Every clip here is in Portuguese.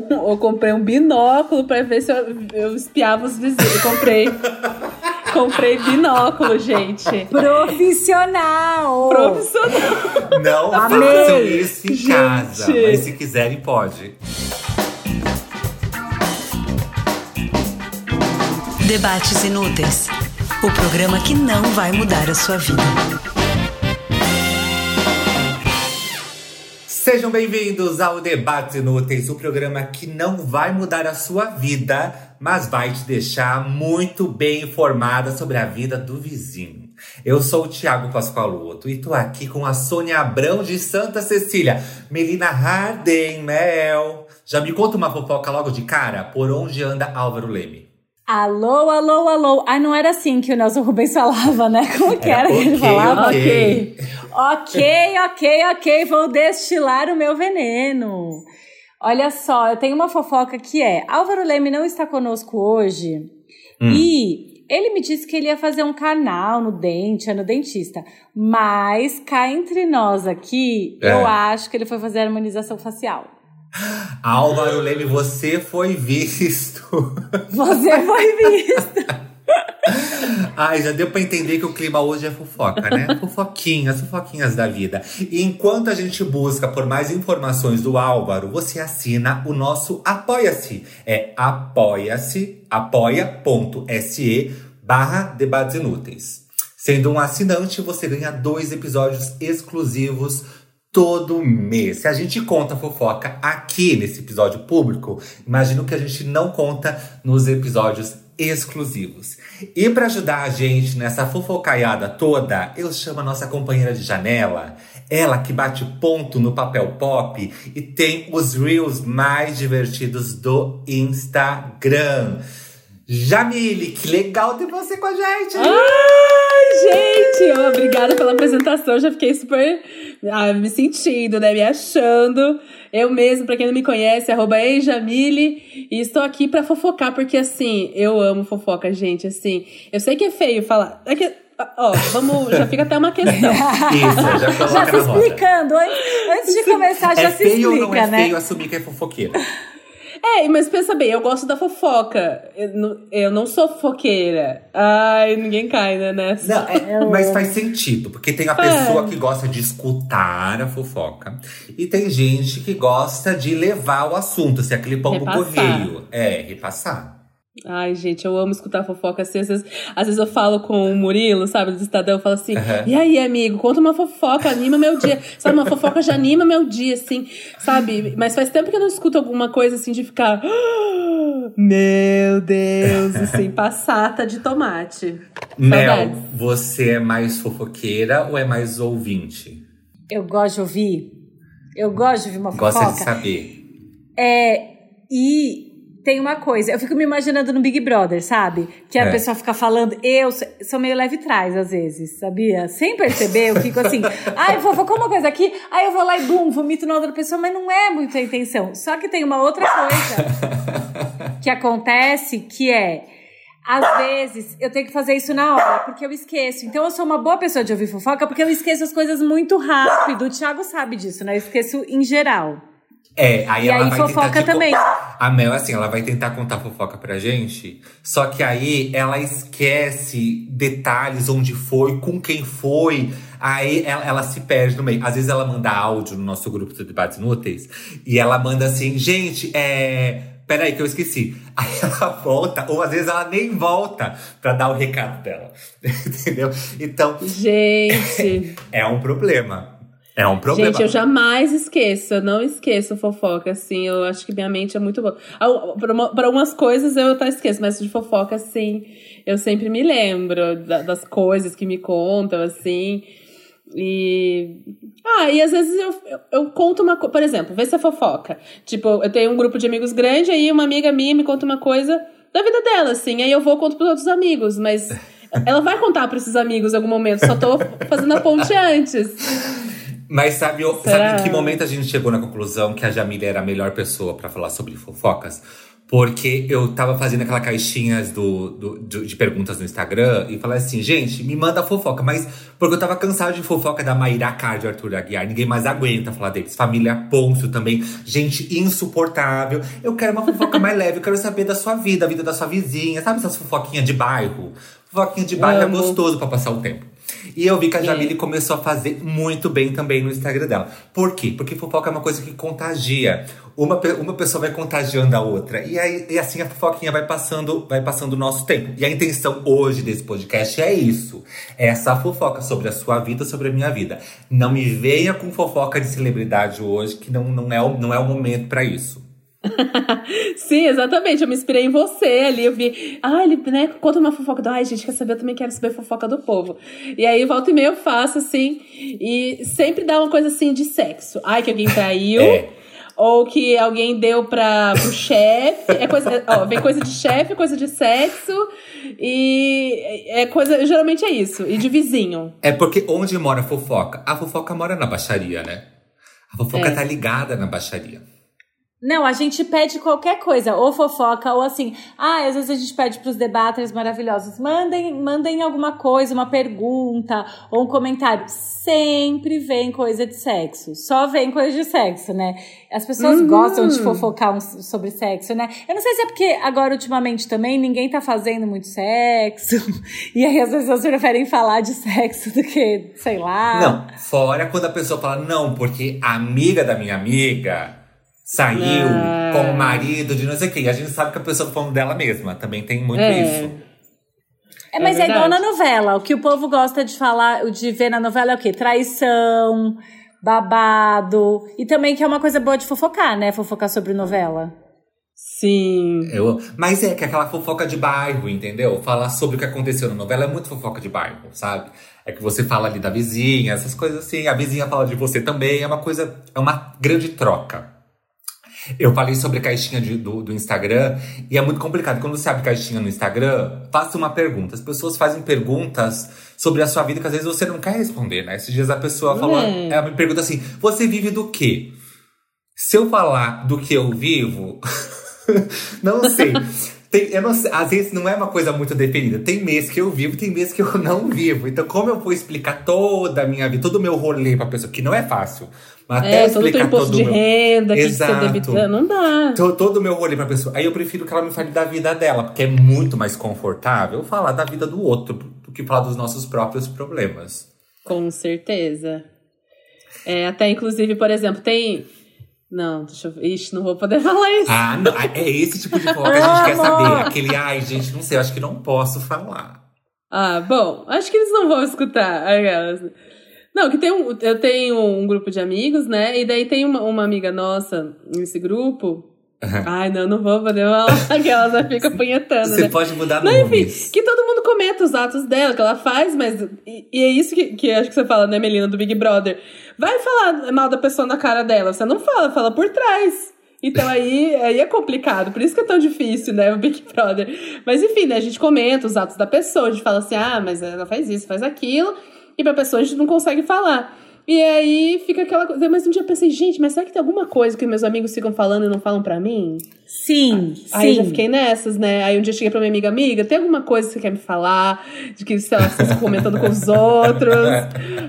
eu comprei um binóculo pra ver se eu, eu espiava os vizinhos. Comprei. comprei binóculo, gente. Profissional! Profissional. Não façam isso em casa, mas se quiserem, pode. Debates Inúteis o programa que não vai mudar a sua vida. Sejam bem-vindos ao Debates Inúteis, o programa que não vai mudar a sua vida, mas vai te deixar muito bem informada sobre a vida do vizinho. Eu sou o Thiago Pascoaloto e tô aqui com a Sônia Abrão de Santa Cecília. Melina Harden, Mel. Já me conta uma fofoca logo de cara? Por onde anda Álvaro Leme? Alô, alô, alô. Ah, não era assim que o Nelson Rubens falava, né? Como que era, é, que ele falava? Ok. Ok, ok, ok. Vou destilar o meu veneno. Olha só, eu tenho uma fofoca que é: Álvaro Leme não está conosco hoje hum. e ele me disse que ele ia fazer um canal no dente, é no dentista. Mas cá entre nós aqui, é. eu acho que ele foi fazer harmonização facial. Álvaro Leme, você foi visto. Você foi visto. Ai, já deu pra entender que o clima hoje é fofoca, né? Fofoquinhas, fofoquinhas da vida. E enquanto a gente busca por mais informações do Álvaro, você assina o nosso Apoia-se. É apoia-se, apoia.se barra debates inúteis. Sendo um assinante, você ganha dois episódios exclusivos todo mês. Se a gente conta fofoca aqui nesse episódio público, imagino que a gente não conta nos episódios exclusivos. E para ajudar a gente nessa fofocaiada toda, eu chamo a nossa companheira de janela, ela que bate ponto no papel pop e tem os reels mais divertidos do Instagram. Jamile, que legal ter você com a gente! Ai, gente! Obrigada pela apresentação, já fiquei super ah, me sentindo, né? Me achando. Eu mesmo, pra quem não me conhece, arroba Jamile. E estou aqui pra fofocar, porque assim, eu amo fofoca, gente. Assim, eu sei que é feio falar. É que, Ó, vamos, já fica até uma questão. Isso, já coloca Já se explicando. Antes, antes de começar, já é se explica, feio ou não é né? feio assumir que é fofoqueira? É, mas pensa bem, eu gosto da fofoca. Eu não, eu não sou fofoqueira. Ai, ninguém cai, né, nessa. Não, é, mas faz sentido, porque tem a pessoa é. que gosta de escutar a fofoca e tem gente que gosta de levar o assunto, se aquele pão pro correio. É, repassar. Ai, gente, eu amo escutar fofoca assim. Às vezes, às vezes eu falo com o Murilo, sabe, do Estadão, eu falo assim: uhum. e aí, amigo, conta uma fofoca, anima meu dia. sabe, uma fofoca já anima meu dia, assim, sabe? Mas faz tempo que eu não escuto alguma coisa assim de ficar. Ah, meu Deus, assim, passata de tomate. Mel, você é mais fofoqueira ou é mais ouvinte? Eu gosto de ouvir. Eu gosto de ouvir uma fofoca. Gosta de saber. É. E tem uma coisa, eu fico me imaginando no Big Brother, sabe? Que a é. pessoa fica falando, eu sou meio leve trás às vezes, sabia? Sem perceber, eu fico assim, ai, vou focar uma coisa aqui, aí eu vou lá e bum, vomito na outra pessoa, mas não é muito a intenção. Só que tem uma outra coisa que acontece que é. Às vezes eu tenho que fazer isso na hora, porque eu esqueço. Então eu sou uma boa pessoa de ouvir fofoca, porque eu esqueço as coisas muito rápido. O Thiago sabe disso, né? Eu esqueço em geral. É, aí e ela aí vai fofoca tentar, tipo, também. A Mel, assim, ela vai tentar contar fofoca pra gente, só que aí ela esquece detalhes, onde foi, com quem foi. Aí ela, ela, se perde no meio. Às vezes ela manda áudio no nosso grupo de debates inúteis e ela manda assim, gente, é. Peraí, que eu esqueci. Aí ela volta, ou às vezes ela nem volta pra dar o recado dela. Entendeu? Então. Gente. é um problema. É um problema. Gente, eu jamais esqueço, eu não esqueço fofoca, assim, eu acho que minha mente é muito boa. Para algumas coisas eu até esqueço, mas de fofoca, assim, eu sempre me lembro das coisas que me contam, assim. E. Ah, e às vezes eu, eu, eu conto uma coisa. Por exemplo, vê se é fofoca. Tipo, eu tenho um grupo de amigos grande, aí uma amiga minha me conta uma coisa da vida dela, assim. Aí eu vou conto pros outros amigos, mas ela vai contar para esses amigos em algum momento, só tô fazendo a ponte antes. Mas sabe, sabe em que momento a gente chegou na conclusão que a Jamila era a melhor pessoa para falar sobre fofocas? Porque eu tava fazendo aquela caixinhas do, do, do- de perguntas no Instagram e falei assim, gente, me manda fofoca. Mas porque eu tava cansado de fofoca da Mayra Card e Arthur Aguiar. Ninguém mais aguenta falar deles. Família Pôncio também. Gente insuportável. Eu quero uma fofoca mais leve. Eu quero saber da sua vida, a vida da sua vizinha. Sabe essas fofoquinhas de bairro? Fofoquinha de bairro Amo. é gostoso pra passar o tempo. E eu vi que a É. Jamile começou a fazer muito bem também no Instagram dela. Por quê? Porque fofoca é uma coisa que contagia. Uma, uma pessoa vai contagiando a outra. E, aí, e assim a fofoquinha vai passando, vai passando o nosso tempo. E a intenção hoje desse podcast é isso. É essa fofoca sobre a sua vida, sobre a minha vida. Não me venha com fofoca de celebridade hoje, que não, não, é, o, não é o momento pra isso. Sim, exatamente. Eu me inspirei em você ali. Eu vi, ah, ele, né, conta uma fofoca do. Ai, gente, quer saber? Eu também quero saber fofoca do povo. E aí, volta e meia eu faço, assim. E sempre dá uma coisa assim de sexo. Ai, que alguém traiu. É. Ou que alguém deu pra, pro chefe. É coisa, ó, vem coisa de chefe, coisa de sexo. E é coisa. Geralmente é isso. E de vizinho. É porque onde mora a fofoca? A fofoca mora na baixaria, né? A fofoca É. tá ligada na baixaria. Não, a gente pede qualquer coisa, ou fofoca, ou assim. Ah, às vezes a gente pede pros debaters maravilhosos. Mandem, mandem alguma coisa, uma pergunta, ou um comentário. Sempre vem coisa de sexo. Só vem coisa de sexo, né? As pessoas Uhum. gostam de fofocar um- sobre sexo, né? Eu não sei se é porque agora, ultimamente, também ninguém tá fazendo muito sexo. E aí as pessoas preferem falar de sexo do que, sei lá. Não, fora quando a pessoa fala, não, porque a amiga da minha amiga saiu Ah. com o marido de não sei o quê. E a gente sabe que a pessoa tá falando dela mesma. Também tem muito É. isso. É, mas É é, igual na novela. O que o povo gosta de falar, de ver na novela é o quê? Traição, babado. E também que é uma coisa boa de fofocar, né? Fofocar sobre novela. Sim. Eu, mas é que aquela fofoca de bairro, entendeu? Falar sobre o que aconteceu na novela é muito fofoca de bairro, sabe? É que você fala ali da vizinha, essas coisas assim. A vizinha fala de você também. É uma coisa, é uma grande troca. Eu falei sobre a caixinha de- do, do Instagram e é muito complicado. Quando você abre caixinha no Instagram, faça uma pergunta. As pessoas fazem perguntas sobre a sua vida que às vezes você não quer responder, né? Esses dias a pessoa falou, É. ela me pergunta assim: você vive do quê? Se eu falar do que eu vivo, não sei. Tem, eu não sei. Às vezes não é uma coisa muito definida. Tem mês que eu vivo, tem mês que eu não vivo. Então, como eu vou explicar toda a minha vida, todo o meu rolê pra pessoa, que não é fácil. Mas até É, todo o teu explicar imposto todo de o meu. renda, que você Exato. deve. Não dá. To- Todo o meu rolê pra pessoa. Aí eu prefiro que ela me fale da vida dela, porque é muito mais confortável falar da vida do outro do que falar dos nossos próprios problemas. Com certeza. É, até inclusive, por exemplo, tem. Não, deixa eu ver. Ixi, não vou poder falar isso. Ah, não, é esse tipo de fofoca que a gente quer saber. Aquele, ai, gente, não sei, acho que não posso falar. Ah, bom, acho que eles não vão escutar. Não, que tem um, eu tenho um grupo de amigos, né? E daí tem uma, uma amiga nossa nesse grupo. Ai, não, não vou poder falar que ela já fica punhetando, Você né? pode mudar Não, enfim, nomes. que mundo comenta os atos dela, que ela faz, mas. E, e é isso que, que acho que você fala, né, Melina, do Big Brother. Vai falar mal da pessoa na cara dela. Você não fala, fala por trás. Então aí, aí é complicado, por isso que é tão difícil, né, o Big Brother. Mas enfim, né, a gente comenta os atos da pessoa, a gente fala assim, ah, mas ela faz isso, faz aquilo, e pra pessoa a gente não consegue falar. E aí fica aquela coisa. Mas um dia eu pensei, gente, mas será que tem alguma coisa que meus amigos ficam falando e não falam pra mim? Sim, Aí eu já sim. fiquei nessas, né? Aí um dia eu cheguei pra minha amiga, amiga, tem alguma coisa que você quer me falar? De que, sei lá, você está comentando com os outros.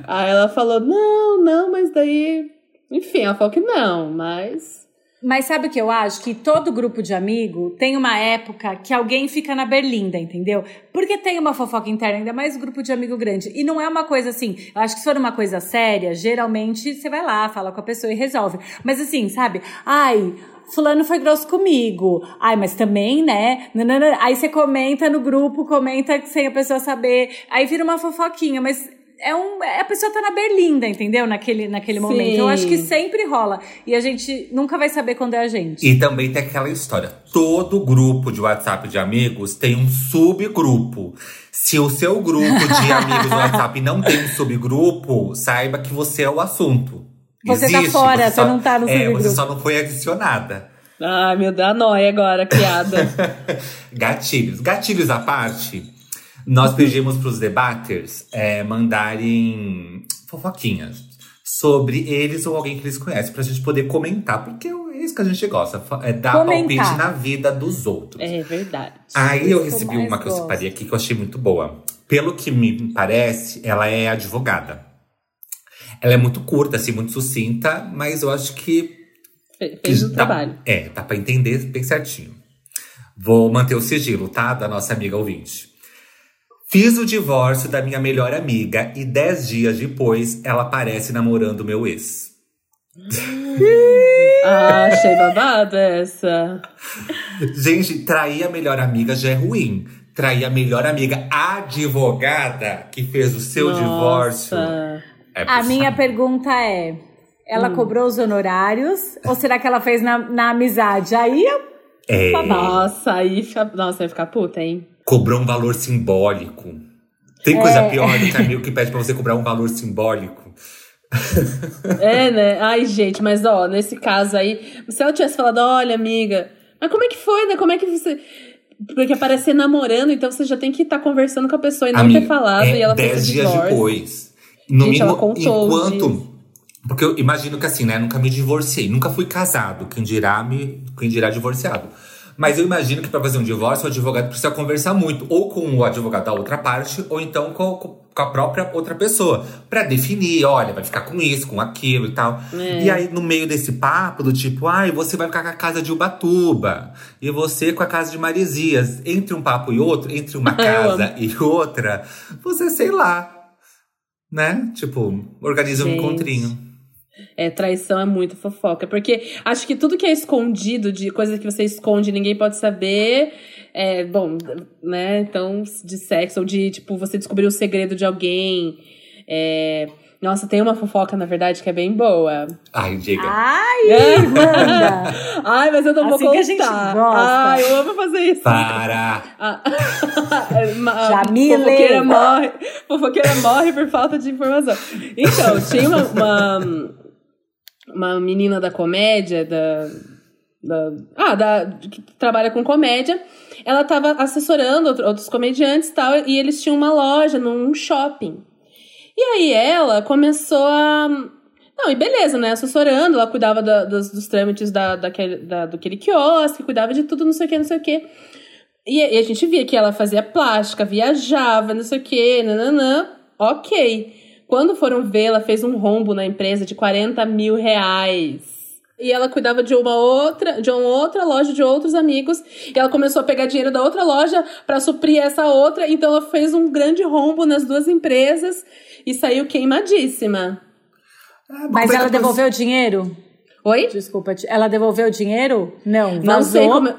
Aí ela falou, não, não, mas daí. Enfim, ela falou que não, mas. Mas sabe o que eu acho? Que todo grupo de amigo tem uma época que alguém fica na berlinda, entendeu? Porque tem uma fofoca interna, ainda mais grupo de amigo grande. E não é uma coisa assim. Eu acho que se for uma coisa séria, geralmente você vai lá, fala com a pessoa e resolve. Mas assim, sabe? Ai. Fulano foi grosso comigo. Ai, mas também, né? Aí você comenta no grupo, comenta sem a pessoa saber. Aí vira uma fofoquinha, mas é um, é- a pessoa tá na berlinda, entendeu? Naquele, naquele Sim. momento. Eu acho que sempre rola. E a gente nunca vai saber quando é a gente. E também tem aquela história. Todo grupo de WhatsApp de amigos tem um subgrupo. Se o seu grupo de amigos no WhatsApp não tem um subgrupo, saiba que você é o assunto. Você tá fora, você não tá no é, subgrupo. Você só não foi adicionada. Ai, meu Deus, a nóia agora, criada. Gatilhos. Gatilhos à parte, nós pedimos pros debaters é, mandarem fofoquinhas sobre eles ou alguém que eles conhecem, pra gente poder comentar, porque é isso que a gente gosta, é dar Comentar. palpite na vida dos outros. É verdade. Aí eu recebi uma que eu separei aqui que eu achei muito boa. Pelo que me parece, ela é advogada. Ela é muito curta, assim, muito sucinta, mas eu acho que Fe- Fez o dá- trabalho. É, dá pra entender bem certinho. Vou manter o sigilo, tá? Da nossa amiga ouvinte. Fiz o divórcio da minha melhor amiga e dez dias depois ela aparece namorando meu ex. Ah, achei babado essa. Gente, trair a melhor amiga já é ruim. Trair a melhor amiga advogada que fez o seu Nossa. divórcio. É A minha pergunta é: ela Hum. cobrou os honorários ou será que ela fez na, na amizade? Aí eu. É, Nossa, aí fica. Nossa, vai ficar puta, hein? Cobrou um valor simbólico. Tem coisa pior do que amigo que pede pra você cobrar um valor simbólico. É, né? Ai, gente, mas ó, nesse caso aí, se ela tivesse falado, olha, amiga, mas como é que foi, né? Como é que você. Porque aparecer namorando, então você já tem que estar conversando com a pessoa e não Amiga, ter falado é e ela dez dias divórcio. depois. No Gente, ela mínimo, enquanto. Porque eu imagino que assim, né? Nunca me divorciei, nunca fui casado. Quem dirá, me, quem dirá divorciado. Mas eu imagino que para fazer um divórcio, o advogado precisa conversar muito, ou com o advogado da outra parte, ou então com, a própria outra pessoa, Pra definir, olha, vai ficar com isso, com aquilo e tal. É. E aí, no meio desse papo, do tipo, ai, você vai ficar com a casa de Ubatuba, e você com a casa de Maresias. Entre um papo e outro, entre uma casa e outra, você, sei lá, né? Tipo, organiza um Gente. encontrinho. É, traição é muito fofoca. Porque acho que tudo que é escondido, de coisa que você esconde e ninguém pode saber, é, bom, né? Então, de sexo, ou de, tipo, você descobrir o segredo de alguém. É, nossa, tem uma fofoca, na verdade, que é bem boa. Ai, diga. Ai, manda! Ai, mas eu não vou Assim contar. que a gente gosta. Ai, eu amo fazer isso. Para! Ah, ma- Jamile. Fofoqueira morre, fofoqueira morre por falta de informação. Então, tinha uma, uma, uma menina da comédia, da, da, ah, da, que trabalha com comédia. Ela tava assessorando outro- outros comediantes e tal, e eles tinham uma loja num shopping. E aí ela começou a. Não, e beleza, né? Assessorando, ela cuidava da- dos, dos trâmites da, daquele, da, daquele quiosque, cuidava de tudo, não sei o que, não sei o que. E, e a gente via que ela fazia plástica, viajava, não sei o que, nananã. Ok. Quando foram ver, ela fez um rombo na empresa de 40 mil reais. E ela cuidava de uma outra, de uma outra loja de outros amigos. E ela começou a pegar dinheiro da outra loja pra suprir essa outra. Então ela fez um grande rombo nas duas empresas e saiu queimadíssima. Ah, Mas ela devolveu o dinheiro? Oi? Desculpa, ela devolveu o dinheiro? Não, Não vazou. sei como.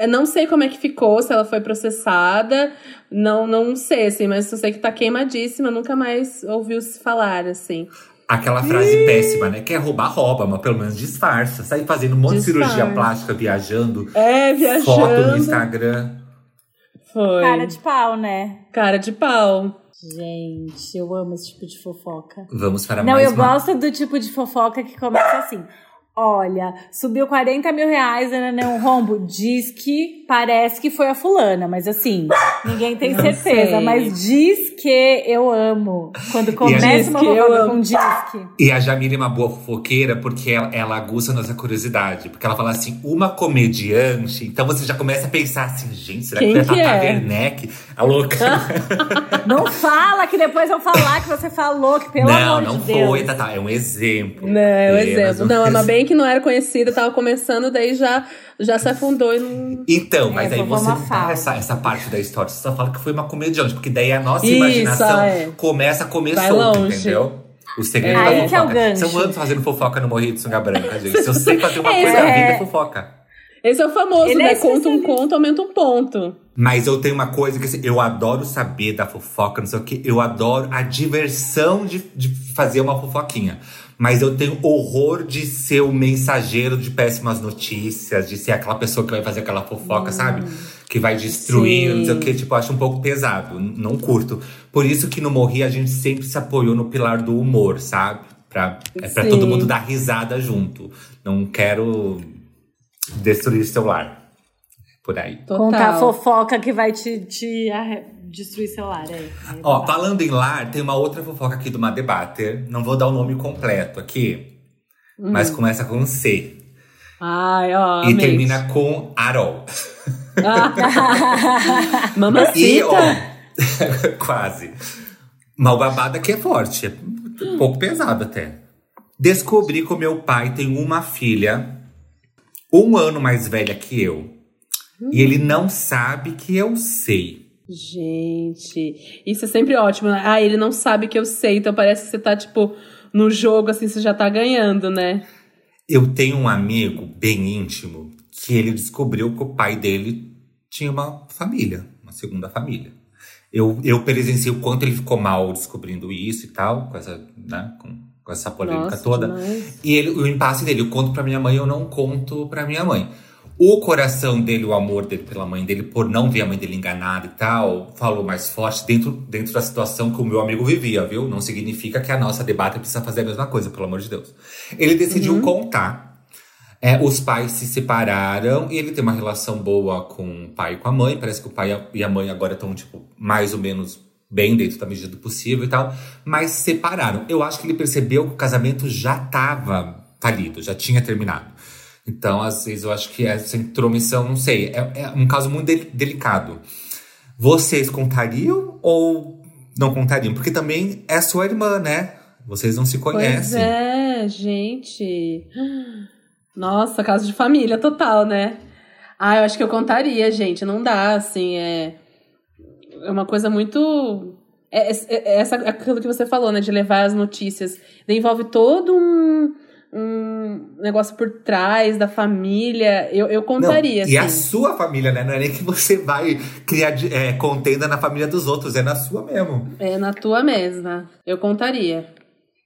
Eu não sei como é que ficou, se ela foi processada. Não, não sei, assim, mas eu sei que tá queimadíssima, nunca mais ouviu se falar, assim. Aquela frase péssima, né? Quer roubar, rouba, mas pelo menos disfarça. Sai fazendo um monte de Disfarça. cirurgia plástica, viajando. É, viajando. Foto no Instagram. Foi. Cara de pau, né? Cara de pau. Gente, eu amo esse tipo de fofoca. Vamos para Não, mais eu uma. gosto do tipo de fofoca que começa assim. Olha, subiu 40 mil reais né, um rombo. Diz que parece que foi a fulana, mas assim, ninguém tem Não certeza. sei. Diz diz que eu amo. Quando começa Diz uma que eu fofoca amo. com diz que. E a Jamile é uma boa fofoqueira porque ela, ela aguça a nossa curiosidade. Porque ela fala assim, uma comediante. Então você já começa a pensar assim, gente, será Quem que a que Tata é? Werneck? A louca. Não fala que depois eu falar que você falou, que pelo não, amor não de Deus. foi, Tata. É um exemplo. Não, é um exemplo. um Não, a exemplo. Que não era conhecida, tava começando, daí já, já se afundou e não. Então, mas É, aí você não dá essa, essa parte da história, você só fala que foi uma comediante, porque daí a nossa Isso, imaginação é. começa a comer Vai solta, longe. entendeu? O segredo É. da que é o fofoca. gancho. São anos fazendo fofoca no Morri de Sunga Branca, gente. Se eu sei fazer uma É, coisa, a vida é fofoca. Esse é o famoso, Ele né? é Conta um especialista. conto, aumenta um ponto. Mas eu tenho uma coisa que assim, eu adoro saber da fofoca, não sei o que. Eu adoro a diversão de, de fazer uma fofoquinha. Mas eu tenho horror de ser o mensageiro de péssimas notícias, de ser aquela pessoa que vai fazer aquela fofoca, sabe? Que vai destruir, Sim. não sei o que. Tipo, eu acho um pouco pesado. Não curto. Por isso que no Morri a gente sempre se apoiou no pilar do humor, sabe? Pra, é pra Sim. todo mundo dar risada junto. Não quero destruir seu lar. Por aí. Total. Contar a fofoca que vai te, te destruir celular. É, é Ó, falando em lar, tem uma outra fofoca aqui do Madebater. Não vou dar o nome completo aqui, Hum. mas começa com C. Ai, ó. e amei. termina com Arol. Ah. Mamacita. E, ó, quase. Mas o babado aqui é forte, é um pouco pesado até. Descobri que o meu pai tem uma filha um ano mais velha que eu. E ele não sabe que eu sei. Gente, isso é sempre ótimo, né? Ah, ele não sabe que eu sei, então parece que você tá, tipo, no jogo, assim, você já tá ganhando, né? Eu tenho um amigo bem íntimo que ele descobriu que o pai dele tinha uma família, uma segunda família. Eu, eu presenciei o quanto ele ficou mal descobrindo isso e tal, com essa, né, com, com essa polêmica Nossa, toda. demais. E ele, o impasse dele, eu conto pra minha mãe, eu não conto pra minha mãe. O coração dele, o amor dele pela mãe dele, por não ver a mãe dele enganada e tal, falou mais forte dentro, dentro da situação que o meu amigo vivia, viu? Não significa que a nossa debate precisa fazer a mesma coisa, pelo amor de Deus. Ele decidiu contar. É, os pais se separaram e ele tem uma relação boa com o pai e com a mãe. Parece que o pai e a mãe agora estão, tipo, mais ou menos bem dentro da medida do possível e tal. Mas se separaram. Eu acho que ele percebeu que o casamento já estava falido, já tinha terminado. Então, às vezes, eu acho que essa intromissão, não sei, é, é um caso muito del- delicado. Vocês contariam ou não contariam? Porque também é sua irmã, né? Vocês não se Pois conhecem. é, gente. Nossa, caso de família total, né? Ah, eu acho que eu contaria, gente. Não dá, assim, é. É uma coisa muito. É, é- é essa, aquilo que você falou, né? De levar as notícias. Envolve todo um, um negócio por trás da família. Eu, eu Não, contaria, e a assim. sua família, né? Não é nem que você vai criar é, contenda na família dos outros, é na sua mesmo. É na tua mesma. Eu contaria.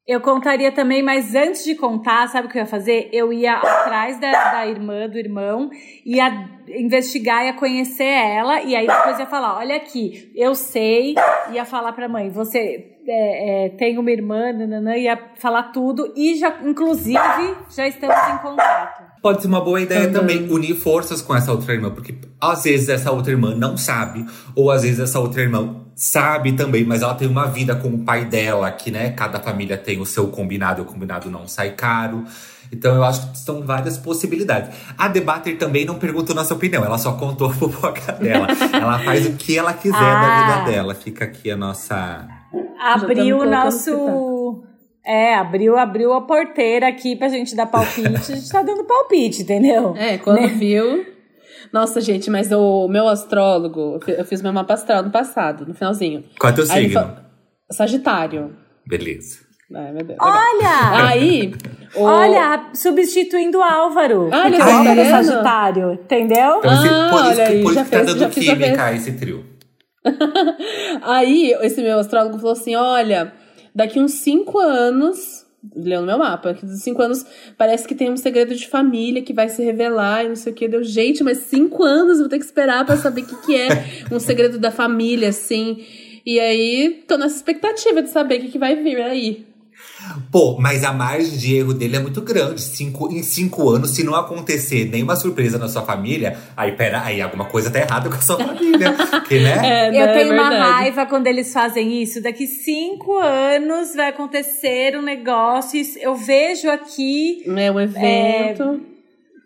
Eu contaria também, mas antes de contar, sabe o que eu ia fazer? Eu ia atrás da, da irmã, do irmão, ia investigar, ia conhecer ela, e aí depois ia falar: olha aqui, eu sei, ia falar pra mãe, você é, é, tem uma irmã, nananã, ia falar tudo, e já, inclusive, já estamos em contato. Pode ser uma boa ideia Também. também unir forças com essa outra irmã, porque às vezes essa outra irmã não sabe, ou às vezes essa outra irmã sabe também, mas ela tem uma vida com o pai dela, que né, cada família tem o seu combinado, e o combinado não sai caro. Então eu acho que são várias possibilidades. A Debater também não perguntou nossa opinião, ela só contou a fofoca dela. ela faz o que ela quiser da Ah. vida dela. Fica aqui a nossa. Abriu o nosso. É, abriu, abriu a porteira aqui pra gente dar palpite. A gente tá dando palpite, entendeu? É, quando Né? viu. Nossa, gente, mas o meu astrólogo, eu fi- eu fiz meu mapa astral no passado, no finalzinho. Qual é teu Aí signo? fa- Sagitário. Beleza. Ai, meu Deus. Olha! Aí. o- Olha, substituindo o Álvaro. Olha, porque tá o Álvaro é? Sagitário, entendeu? Então, Ah, por isso olha que, aí, por já isso que tá fez- dando já fiz a química esse trio. Aí, esse meu astrólogo falou assim: olha, daqui uns cinco anos. Leu no meu mapa, daqui uns cinco anos parece que tem um segredo de família que vai se revelar e não sei o que. Deu, gente, mas cinco anos vou ter que esperar pra saber o que, que é um segredo da família, assim. E aí, tô nessa expectativa de saber o que, que vai vir aí. Pô, mas a margem de erro dele é muito grande. Cinco, em cinco anos, se não acontecer nenhuma surpresa na sua família, aí pera, aí alguma coisa tá errada com a sua família. que, né? É, Eu né, tenho é uma raiva quando eles fazem isso. Daqui cinco anos vai acontecer um negócio. Eu vejo aqui É um evento.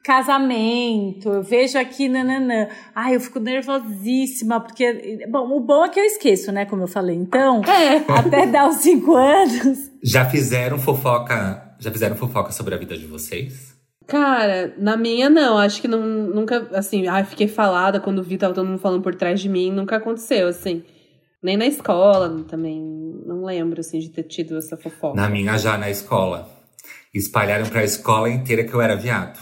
Casamento, eu vejo aqui nananã. Ai, eu fico nervosíssima, porque. Bom, o bom é que eu esqueço, né? Como eu falei. Então, É. até dar os cinco anos. Já fizeram fofoca. Já fizeram fofoca sobre a vida de vocês? Cara, na minha não, acho que não, nunca, assim, ai, fiquei falada quando vi, tava todo mundo falando por trás de mim, nunca aconteceu, assim. Nem na escola também, não lembro, assim, de ter tido essa fofoca. Na minha já na escola. Espalharam pra escola inteira que eu era viado.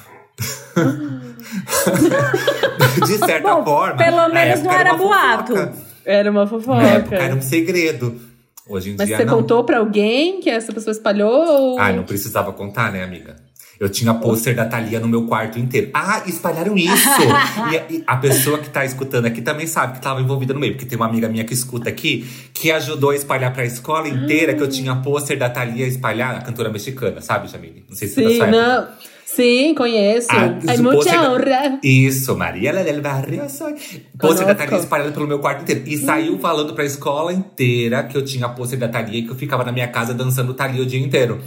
De certa Bom, forma. pelo menos não era uma boato. fofoca. Era uma fofoca. Na época era um segredo. Hoje em Mas dia você não. contou pra alguém que essa pessoa espalhou ou... Ah, não precisava contar, né, amiga? Eu tinha pôster da Thalia no meu quarto inteiro. Ah, espalharam isso! e, a, e a pessoa que tá escutando aqui também sabe que tava envolvida no meio. Porque tem uma amiga minha que escuta aqui, que ajudou a espalhar pra escola inteira que eu tinha pôster da Thalia espalhar, a cantora mexicana, sabe, Jamile? Não sei se é da Sim, sua época. não. Sim, conheço. Ah, Ai, isso, muita da- honra. Isso, Maria del Barrio soy. Pôster da. Thalia espalhado pelo meu quarto inteiro. E saiu falando pra escola inteira que eu tinha pôster da Thalia e que eu ficava na minha casa dançando Thalia o dia inteiro.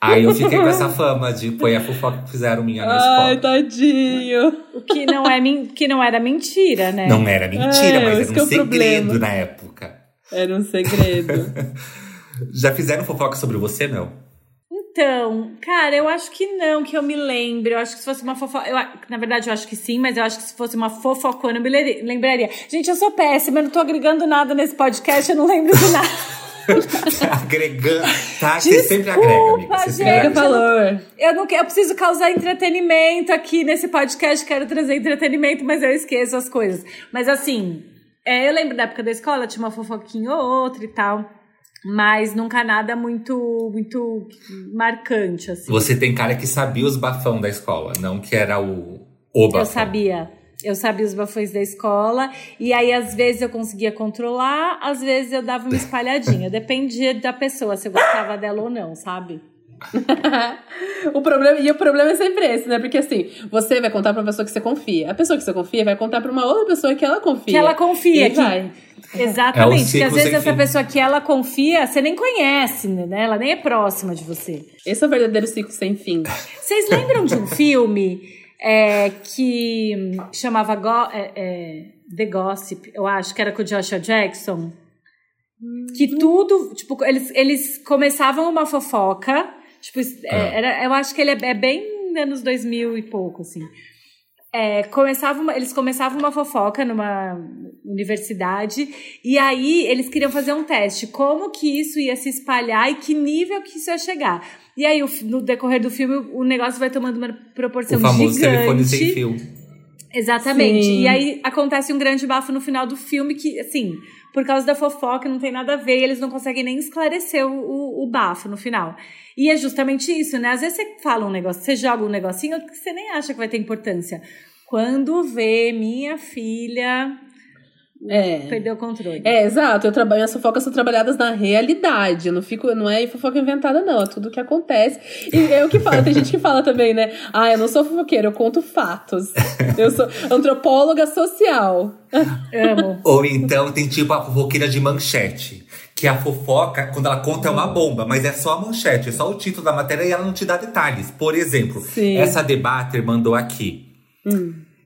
Aí eu fiquei com essa fama de foi a fofoca que fizeram minha na Ai, escola. tadinho. O que não, é, que não era mentira, né? Não era mentira, É, mas era é um segredo na época. Era um segredo. Já fizeram fofoca sobre você, Mel? Então, cara, eu acho que não, que eu me lembre. Eu acho que se fosse uma fofoca. Eu, na verdade, eu acho que sim, mas eu acho que se fosse uma fofocona, eu me le- lembraria. Gente, eu sou péssima, eu não tô agregando nada nesse podcast, eu não lembro de nada. Agregando. Tá, você sempre agrega, amiga. Você gente. Agrega. valor. Eu não eu preciso causar entretenimento aqui nesse podcast, quero trazer entretenimento, mas eu esqueço as coisas. Mas assim, é, eu lembro da época da escola, tinha uma fofoquinha ou outra e tal. Mas nunca nada muito, muito marcante, assim. Você tem cara que sabia os bafão da escola, não que era o, o bafão. Eu sabia. Eu sabia os bafões da escola. E aí, às vezes, eu conseguia controlar, às vezes eu dava uma espalhadinha. Dependia da pessoa, se eu gostava dela ou não, sabe? o problema, e o problema é sempre esse, né? Porque assim, você vai contar pra uma pessoa que você confia. A pessoa que você confia vai contar pra uma outra pessoa que ela confia. Que ela confia. E que- vai. Exatamente. É Porque às vezes essa fim. pessoa que ela confia, você nem conhece, né? Ela nem é próxima de você. Esse é o verdadeiro ciclo sem fim. Vocês lembram de um filme é, que chamava Go- é, é, The Gossip, eu acho, que era com o Joshua Jackson? Que tudo, tipo, eles, eles começavam uma fofoca, tipo, é, Ah. era, eu acho que ele é, é bem anos 2000 e pouco, assim. É, começava uma- eles começavam uma fofoca numa universidade e aí eles queriam fazer um teste, como que isso ia se espalhar e que nível que isso ia chegar. E aí, no decorrer do filme, o negócio vai tomando uma proporção O famoso gigante. telefone sem fio. Exatamente. Sim. E aí acontece um grande bafo no final do filme que, assim, por causa da fofoca, não tem nada a ver, e eles não conseguem nem esclarecer o, o, bafo no final. E é justamente isso, né? Às vezes você fala um negócio, você joga um negocinho que você nem acha que vai ter importância. Quando vê minha filha É. perdeu o controle. É, exato. Eu trabalho, as fofocas são trabalhadas na realidade. Eu não fico, não é fofoca inventada, não. É tudo que acontece. E é o que fala. Tem gente que fala também, né? Ah, eu não sou fofoqueira, eu conto fatos. Eu sou antropóloga social. Amo. Ou então tem tipo a fofoqueira de manchete. Que a fofoca, quando ela conta, é uma bomba, mas é só a manchete, é só o título da matéria e ela não te dá detalhes. Por exemplo, Sim. essa debater mandou aqui.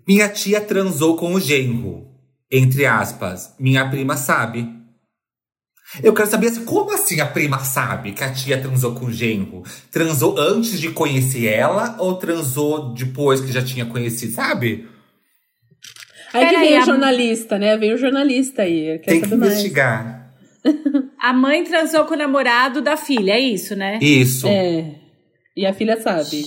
Minha tia transou com o genro. Entre aspas, minha prima sabe. Eu quero saber assim, como assim a prima sabe que a tia transou com o genro? Transou antes de conhecer ela ou transou depois que já tinha conhecido, sabe? Aí que vem a- o jornalista, né? Vem o jornalista aí. Quer Tem que mais. investigar. A mãe transou com o namorado da filha, é isso, né? Isso. É. E a filha sabe.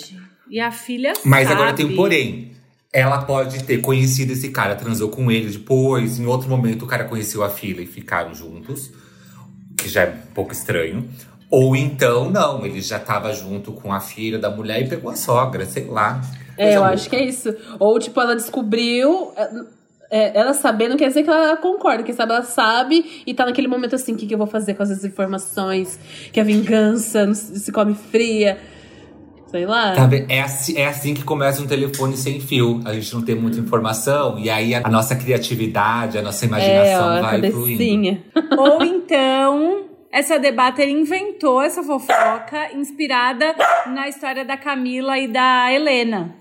E a filha Mas sabe. agora tem um porém. Ela pode ter conhecido esse cara, transou com ele depois. Em outro momento, o cara conheceu a filha e ficaram juntos. Que já é um pouco estranho. Ou então, não, ele já tava junto com a filha da mulher e pegou a sogra, sei lá. É, eu louca. acho que é isso. Ou, tipo, ela descobriu. É, ela sabendo quer dizer que ela concorda. Quem sabe ela sabe e tá naquele momento assim: o que, que eu vou fazer com essas informações? Que a vingança se come fria. Sei lá. Tá? É assim, é assim que começa um telefone sem fio. A gente não tem muita informação e aí a, a nossa criatividade, a nossa é, imaginação ó, a vai fluindo. Ou então, essa debater inventou essa fofoca inspirada na história da Camila e da Helena.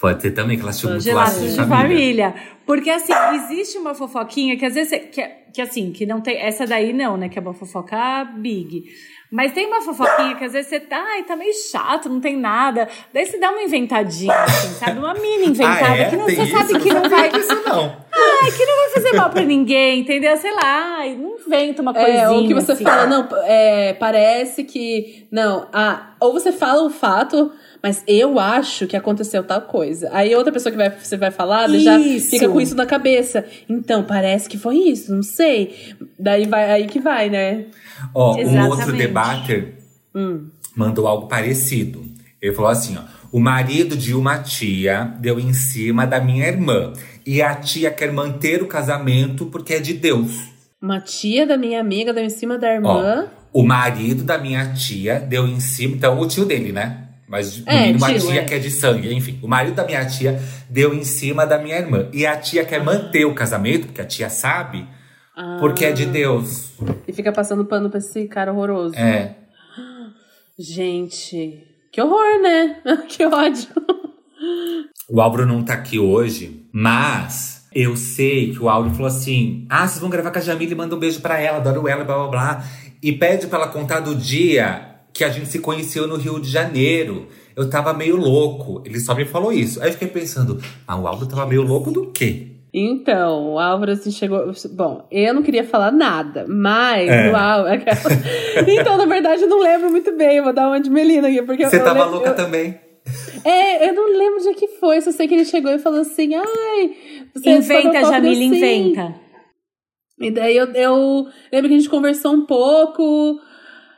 Pode ter também, que elas tinham muito de família. família. Porque, assim, existe uma fofoquinha que às vezes. você- Que, que assim, que não tem. Essa daí não, né? Que é uma fofoca big. Mas tem uma fofoquinha que às vezes você tá, ai, tá meio chato, não tem nada. Daí você dá uma inventadinha, assim, sabe? Uma mini inventada Ah, é? que não, Tem você isso? sabe que não vai. disso, não. Ai, que não vai fazer mal pra ninguém, entendeu? Sei lá, inventa uma coisinha. É, ou que você assim. fala, não, é, parece que. Não, ah, ou você fala o fato, mas eu acho que aconteceu tal coisa. Aí outra pessoa que vai, você vai falar já Isso. fica com isso na cabeça. Então, parece que foi isso, não sei. Daí vai aí que vai, né? Ó, um Exatamente. outro debater mandou algo parecido. Ele falou assim, ó. O marido de uma tia deu em cima da minha irmã. E a tia quer manter o casamento porque é de Deus. Uma tia da minha amiga deu em cima da Ó, irmã. o marido da minha tia deu em cima. Então, o tio dele, né? Mas É, uma tio, tia é. que é de sangue. Enfim, o marido da minha tia deu em cima da minha irmã. E a tia quer manter o casamento, porque a tia sabe, porque é de Deus. E fica passando pano pra esse cara horroroso. É. Gente, que horror, né? que ódio. O Álvaro não tá aqui hoje, mas eu sei que o Álvaro falou assim: Ah, vocês vão gravar com a Jamile, manda um beijo pra ela, adoro ela, blá blá blá. E pede pra ela contar do dia que a gente se conheceu no Rio de Janeiro. Eu tava meio louco. Ele só me falou isso. Aí eu fiquei pensando: Ah, o Álvaro tava meio louco do quê? Então, o Álvaro assim chegou. Bom, eu não queria falar nada, mas É. o Álvaro. então, na verdade, eu não lembro muito bem. Eu vou dar uma de Melina aqui, porque Você eu, tava eu louca eu- também. É, eu não lembro de que foi. Só sei que ele chegou e falou assim: ai. Você Inventa, Jamile, assim. inventa. E daí eu, eu lembro que a gente conversou um pouco.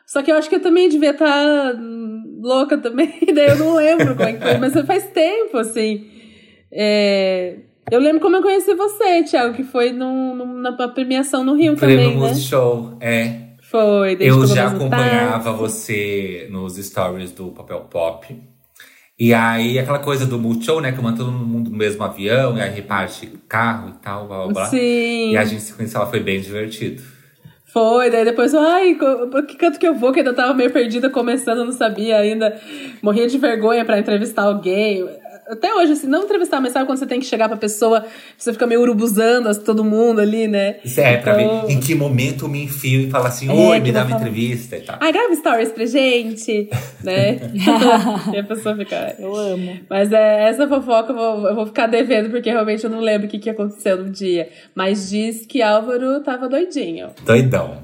Só que eu acho que eu também devia estar louca também. E daí eu não lembro como é que foi, mas faz tempo, assim. É, eu lembro como eu conheci você, Thiago, que foi num, num- na premiação no Rio Prêmio também, né? Multishow, é. Foi. Eu já acompanhava você nos stories do Papel Pop. E aí, aquela coisa do Multishow, né? Que manda todo mundo no mesmo avião, e aí reparte carro e tal, blá blá blá. Sim. E a gente se conheceu, ela foi bem divertido. Foi, daí depois, ai, que canto que eu vou? Que ainda tava meio perdida começando, não sabia ainda. Morria de vergonha pra entrevistar alguém. Até hoje, assim, não entrevistar, mas sabe quando você tem que chegar pra pessoa, você fica meio urubuzando todo mundo ali, né? Isso é pra Então- ver em que momento eu me enfio e falo assim, É, oi, que me dá uma falar. entrevista e tal. Ai, grava stories pra gente, né? e a pessoa fica. Eu amo. Mas é, essa fofoca eu vou, eu vou ficar devendo, porque realmente eu não lembro o que, que aconteceu no dia. Mas diz que Álvaro tava doidinho. Doidão.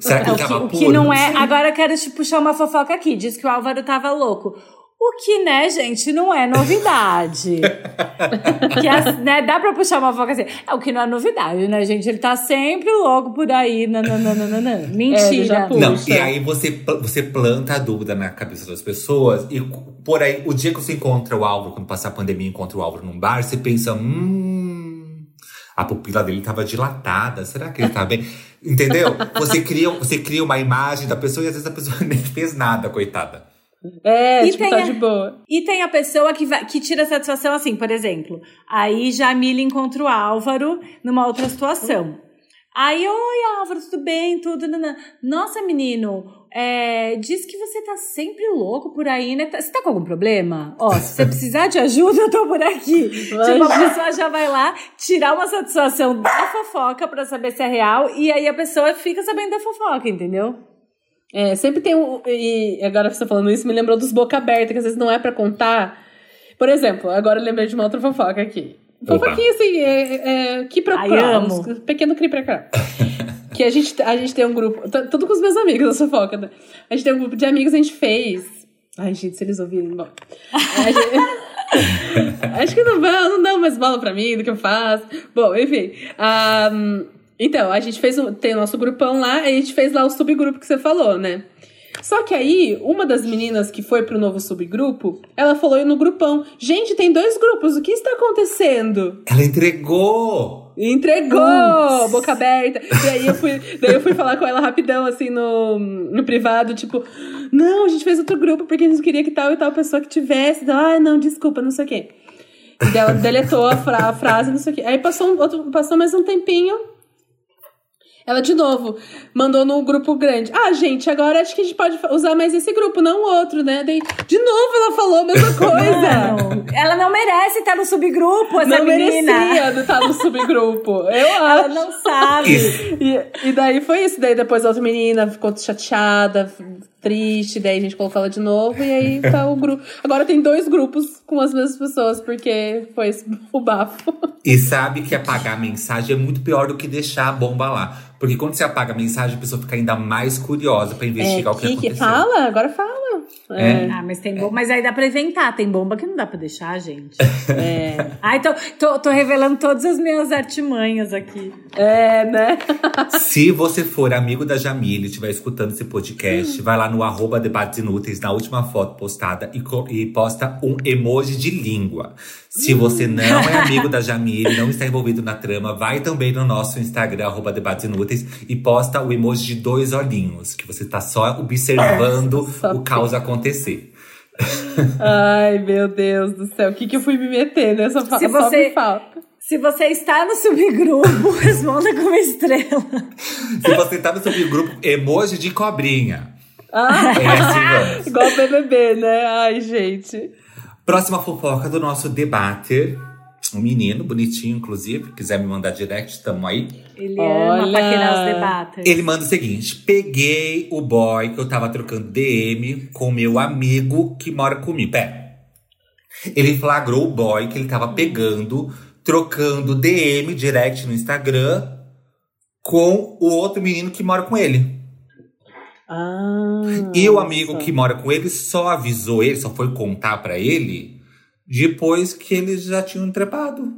Será que O ele que, tava o que puro? não é. Agora eu quero te puxar uma fofoca aqui. Diz que o Álvaro tava louco. O que, né, gente, não é novidade. que as- né, dá pra puxar uma fofoca assim. É o que não é novidade, né, gente? Ele tá sempre louco por aí. Nananana. É, Mentira. já puxa. Não, e aí você, você planta a dúvida na cabeça das pessoas. E por aí, o dia que você encontra o Álvaro, quando passar a pandemia, encontra o Álvaro num bar, você pensa, hum. A pupila dele tava dilatada. Será que ele tá bem? Entendeu? Você cria, você cria uma imagem da pessoa e às vezes a pessoa nem fez nada, coitada. É, E tipo, tem tá a- de boa. E tem a pessoa que, vai, que tira satisfação assim, por exemplo. Aí Jamile encontra o Álvaro numa outra situação. Aí, oi Álvaro, tudo bem? Tudo. nanã. Nossa, menino, é, diz que você tá sempre louco por aí, né? Tá- Você tá com algum problema? Ó, se você precisar de ajuda, eu tô por aqui. Tipo, a pessoa já vai lá tirar uma satisfação da fofoca pra saber se é real. E aí a pessoa fica sabendo da fofoca, entendeu? É, sempre tem um. E agora você falando isso me lembrou dos boca aberta, que às vezes não é pra contar. Por exemplo, agora eu lembrei de uma outra fofoca aqui. Opa. Fofoquinha assim, é, é, que Ai, procura. amo. uns- Pequeno cri pra cá. que a gente, a gente tem um grupo. Tudo com os meus amigos da fofoca, né? A gente tem um grupo de amigos, a gente fez. Ai, gente, se eles ouvirem, bom. A gente- Acho que não vão, não dão mais bola pra mim do que eu faço. Bom, enfim. ahm, então, a gente fez. o- Tem o nosso grupão lá, a gente fez lá o subgrupo que você falou, né? Só que aí, uma das meninas que foi pro novo subgrupo, ela falou no grupão: Gente, tem dois grupos, o que está acontecendo? Ela entregou! Entregou! Boca aberta. E aí eu fui, daí eu fui falar com ela rapidão, assim, no, no privado, tipo, não, a gente fez outro grupo porque a gente queria que tal e tal pessoa que tivesse. Ah, não, desculpa, não sei o quê. E ela deletou a, fra- a frase, não sei o quê. Aí passou, um, outro, passou mais um tempinho. Ela, de novo, mandou no grupo grande. Ah, gente, agora acho que a gente pode usar mais esse grupo, não o outro, né? Daí, de novo ela falou a mesma coisa. Não, ela não merece estar no subgrupo, essa não menina. merecia estar no subgrupo. Eu Ela acho. não sabe. E, e daí foi isso. Daí depois a outra menina ficou chateada, triste. Daí a gente colocou ela de novo. E aí tá o grupo. Agora tem dois grupos com as mesmas pessoas, porque foi o bafo. E sabe que apagar a mensagem é muito pior do que deixar a bomba lá. Porque quando você apaga a mensagem, a pessoa fica ainda mais curiosa pra investigar o que que, aconteceu. fala? Agora fala. É. Ah, mas tem bomba. Mas aí dá pra inventar. Tem bomba que não dá pra deixar, gente. É, Ai, tô, tô, tô revelando todas as minhas artimanhas aqui. é né? Se você for amigo da Jamile e estiver escutando esse podcast, vai lá no arroba debates inúteis na última foto postada e, e posta um emoji de língua. Se você não é amigo da Jamile, não está envolvido na trama, vai também no nosso Instagram, arroba debates inúteis, e posta o emoji de dois olhinhos, que você tá só observando Só o caos acontecer. Ai, meu Deus do céu. O que, que eu fui me meter nessa fa Se só você- me falta. Se você está no subgrupo, responda com uma estrela. Se você tá no subgrupo emoji de cobrinha. Ah, É assim, igual o BBB, né? Ai, gente. Próxima fofoca do nosso debater. Um menino, bonitinho, inclusive. Quiser me mandar direct, tamo aí. Ele Olha. ama paquerar os debates. Ele manda o seguinte: peguei o boy que eu tava trocando DM com meu amigo que mora comigo. Pera. Ele flagrou o boy que ele tava pegando, trocando DM direct no Instagram com o outro menino que mora com ele. Ah, E o amigo nossa. que mora com ele só avisou ele, só foi contar pra ele depois que eles já tinham trepado.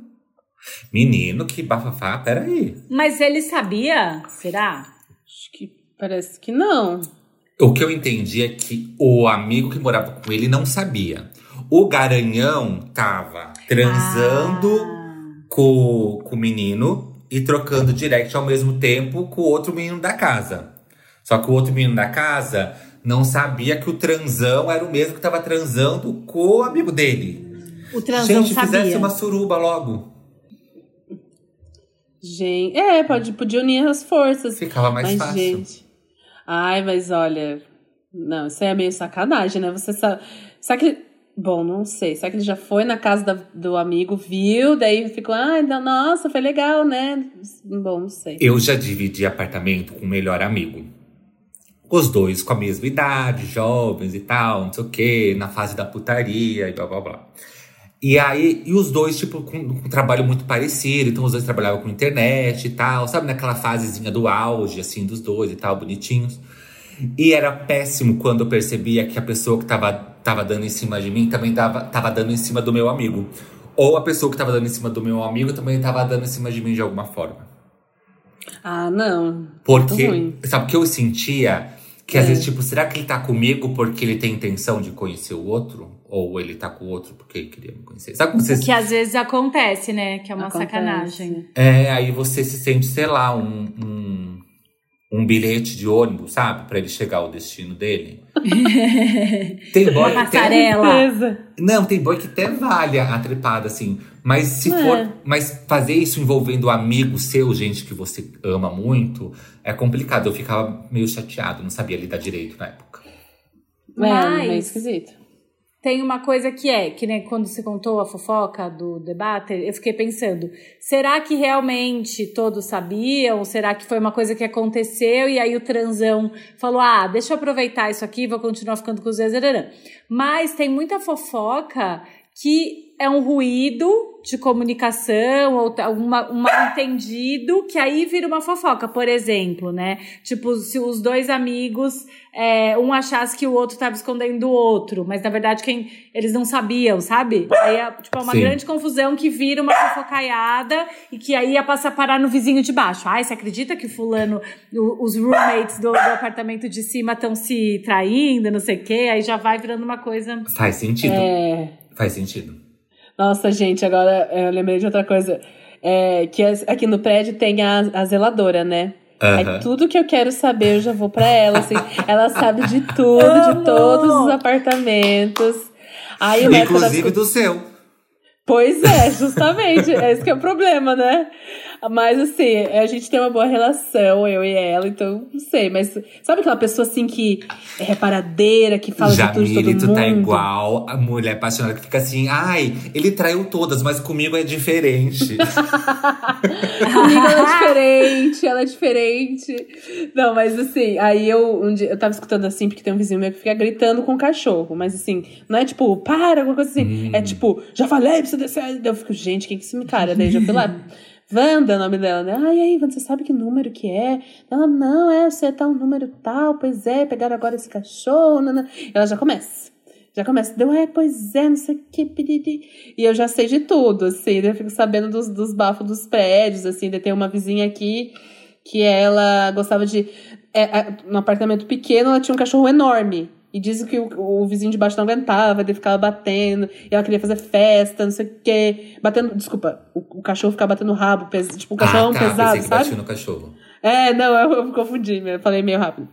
Menino, que bafafá, peraí. Mas ele sabia? Será? Acho que parece que não. O que eu entendi é que o amigo que morava com ele não sabia. O garanhão tava transando Ah. com, com o menino e trocando direct ao mesmo tempo com o outro menino da casa. Só que o outro menino da casa não sabia que o transão era o mesmo que tava transando com o amigo dele. O transão Gente, sabia. fizesse uma suruba logo. Gente, é, pode, podia unir as forças. Ficava mais mas, fácil. gente. Ai, mas olha. Não, isso aí é meio sacanagem, né? Você sabe. Será que. Bom, não sei. Será que ele já foi na casa da- do amigo, viu? Daí ficou, ai, não, nossa, foi legal, né? Bom, não sei. Eu já dividi apartamento com o melhor amigo. Os dois com a mesma idade, jovens e tal, não sei o quê, na fase da putaria e blá blá blá. E aí, e os dois, tipo, com, um trabalho muito parecido, então os dois trabalhavam com internet e tal, sabe, naquela fasezinha do auge, assim, dos dois e tal, bonitinhos. E era péssimo quando eu percebia que a pessoa que tava, tava dando em cima de mim também tava, tava dando em cima do meu amigo. Ou a pessoa que tava dando em cima do meu amigo também tava dando em cima de mim de alguma forma. Ah, não. Porque, ruim. sabe o que eu sentia? Que às É. vezes, tipo, será que ele tá comigo porque ele tem intenção de conhecer o outro? Ou ele tá com o outro porque ele queria me conhecer? Sabe como você. Que às vezes acontece, né? Que é uma Acontece. sacanagem. É, aí você se sente, sei lá, um, um, um bilhete de ônibus, sabe? Pra ele chegar ao destino dele. Tem boy Uma que até, passarela. Certeza. Não, tem boy que até vale a trepada, assim. Mas se É. for. Mas fazer isso envolvendo amigo seu, gente que você ama muito, é complicado. Eu ficava meio chateado, não sabia lidar direito na época. É, meio Mas- esquisito. Tem uma coisa que é, que né, quando você contou a fofoca do debater, eu fiquei pensando, será que realmente todos sabiam? Ou será que foi uma coisa que aconteceu e aí o transão falou, ah, deixa eu aproveitar isso aqui, vou continuar ficando com os zerarã. Mas tem muita fofoca que é um ruído de comunicação ou uma, um mal entendido que aí vira uma fofoca, por exemplo, né? Tipo, se os dois amigos, é, um achasse que o outro estava escondendo o outro, mas na verdade quem eles não sabiam, sabe? Aí é, tipo, é uma Sim. grande confusão que vira uma fofocaiada e que aí ia passar a parar no vizinho de baixo. Ai, você acredita que fulano, o- os roommates do, do apartamento de cima estão se traindo, não sei o quê? Aí já vai virando uma coisa... Faz sentido. É. Faz sentido. Nossa, gente, agora eu lembrei de outra coisa. É, que aqui no prédio tem a, a zeladora, né? Aham. Aí tudo que eu quero saber, eu já vou pra ela, assim. ela sabe de tudo, Amo! de todos os apartamentos. Aí, da Inclusive do seu. Pois é, justamente. é esse que é o problema, né? Mas assim, a gente tem uma boa relação, eu e ela, então não sei. Mas sabe aquela pessoa assim que é reparadeira, que fala de tudo de todo Jamile, tu tá igual a mulher apaixonada que fica assim, ai, ele traiu todas, mas comigo é diferente. Comigo ela é diferente, ela é diferente. Não, mas assim, aí eu um dia, eu tava escutando assim, porque tem um vizinho meu que fica gritando com o cachorro. Mas assim, não é tipo, para, alguma coisa assim. É tipo, já falei pra você descer. Daí Eu fico, gente, quem que é esse cara? Daí eu já fui lá. Wanda é o nome dela, né? Ai, aí, Wanda, você sabe que número que é? Ela, não, é, você tá um número tal, pois é, pegaram agora esse cachorro, nanã. Ela já começa. Já começa, deu, é, pois é, não sei o que, piriri. E eu já sei de tudo, assim, né? Eu fico sabendo dos, dos bafos dos prédios, assim, de ter uma vizinha aqui que ela gostava de. É, é, num apartamento pequeno, ela tinha um cachorro enorme. E dizem que o, o vizinho de baixo não aguentava, ele ficava batendo, e ela queria fazer festa, não sei o quê. Batendo. Desculpa, o, o cachorro ficava batendo o rabo, pes, tipo, o cachorro ah, tá, pesado, pensei que sabe? no cachorro. É, não, eu, eu confundi, eu falei meio rápido.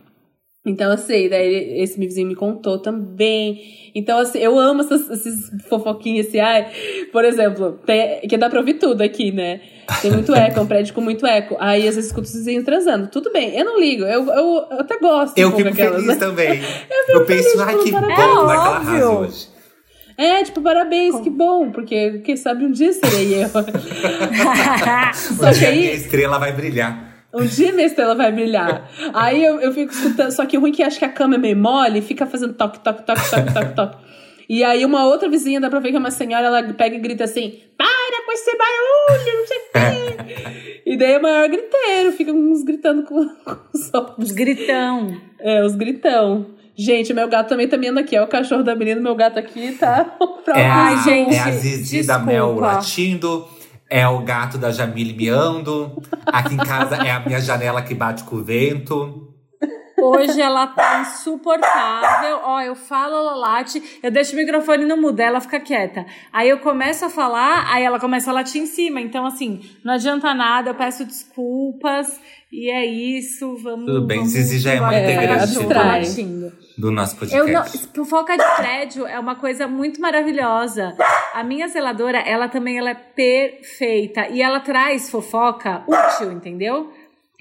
Então, assim, daí esse vizinho me contou também. Então, assim, eu amo essas, esses fofoquinhos, assim, ai, por exemplo, tem, que dá pra ouvir tudo aqui, né? Tem muito eco, é um prédio com muito eco. Aí, às vezes, escuto os vizinhos transando. Tudo bem, eu não ligo, eu, eu, eu até gosto. Eu um fico aquelas, feliz né? também. eu, eu penso, ai, que bom, é naquela raça hoje. É, tipo, parabéns, que bom, porque quem sabe um dia serei eu. Só que aí, a estrela vai brilhar. Um dia minha estrela vai brilhar. Aí eu, eu fico escutando. Só que o ruim é que acho que a cama é meio mole fica fazendo toque, toque, toque, toque, toque, toque. E aí uma outra vizinha, dá pra ver que é uma senhora, ela pega e grita assim: Para com esse barulho, não sei o quê. e daí é o maior griteiro, fica uns gritando com, com os outros. Os gritão. É, os gritão. Gente, meu gato também tá vindo aqui. É o cachorro da menina, meu gato aqui tá. é, Ai, gente. É a Zizi da Mel latindo. É o gato da Jamile miando. Aqui em casa é a minha janela que bate com o vento. Hoje ela tá insuportável. Ó, eu falo, ela late, eu deixo o microfone no mudo, ela fica quieta. Aí eu começo a falar, aí ela começa a latir em cima. Então, assim, não adianta nada, eu peço desculpas. E é isso, vamos. Tudo bem, vamos, Zizi já é uma integrante do, nosso podcast. Eu não, fofoca de prédio é uma coisa muito maravilhosa. A minha zeladora, ela também ela é perfeita. E ela traz fofoca útil, entendeu?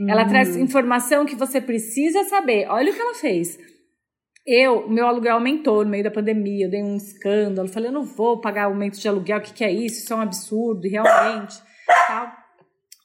Ela traz hum. informação que você precisa saber. Olha o que ela fez. Eu, meu aluguel aumentou no meio da pandemia, eu dei um escândalo, falei, eu não vou pagar aumento de aluguel, o que, que é isso? Isso é um absurdo, e realmente, tal.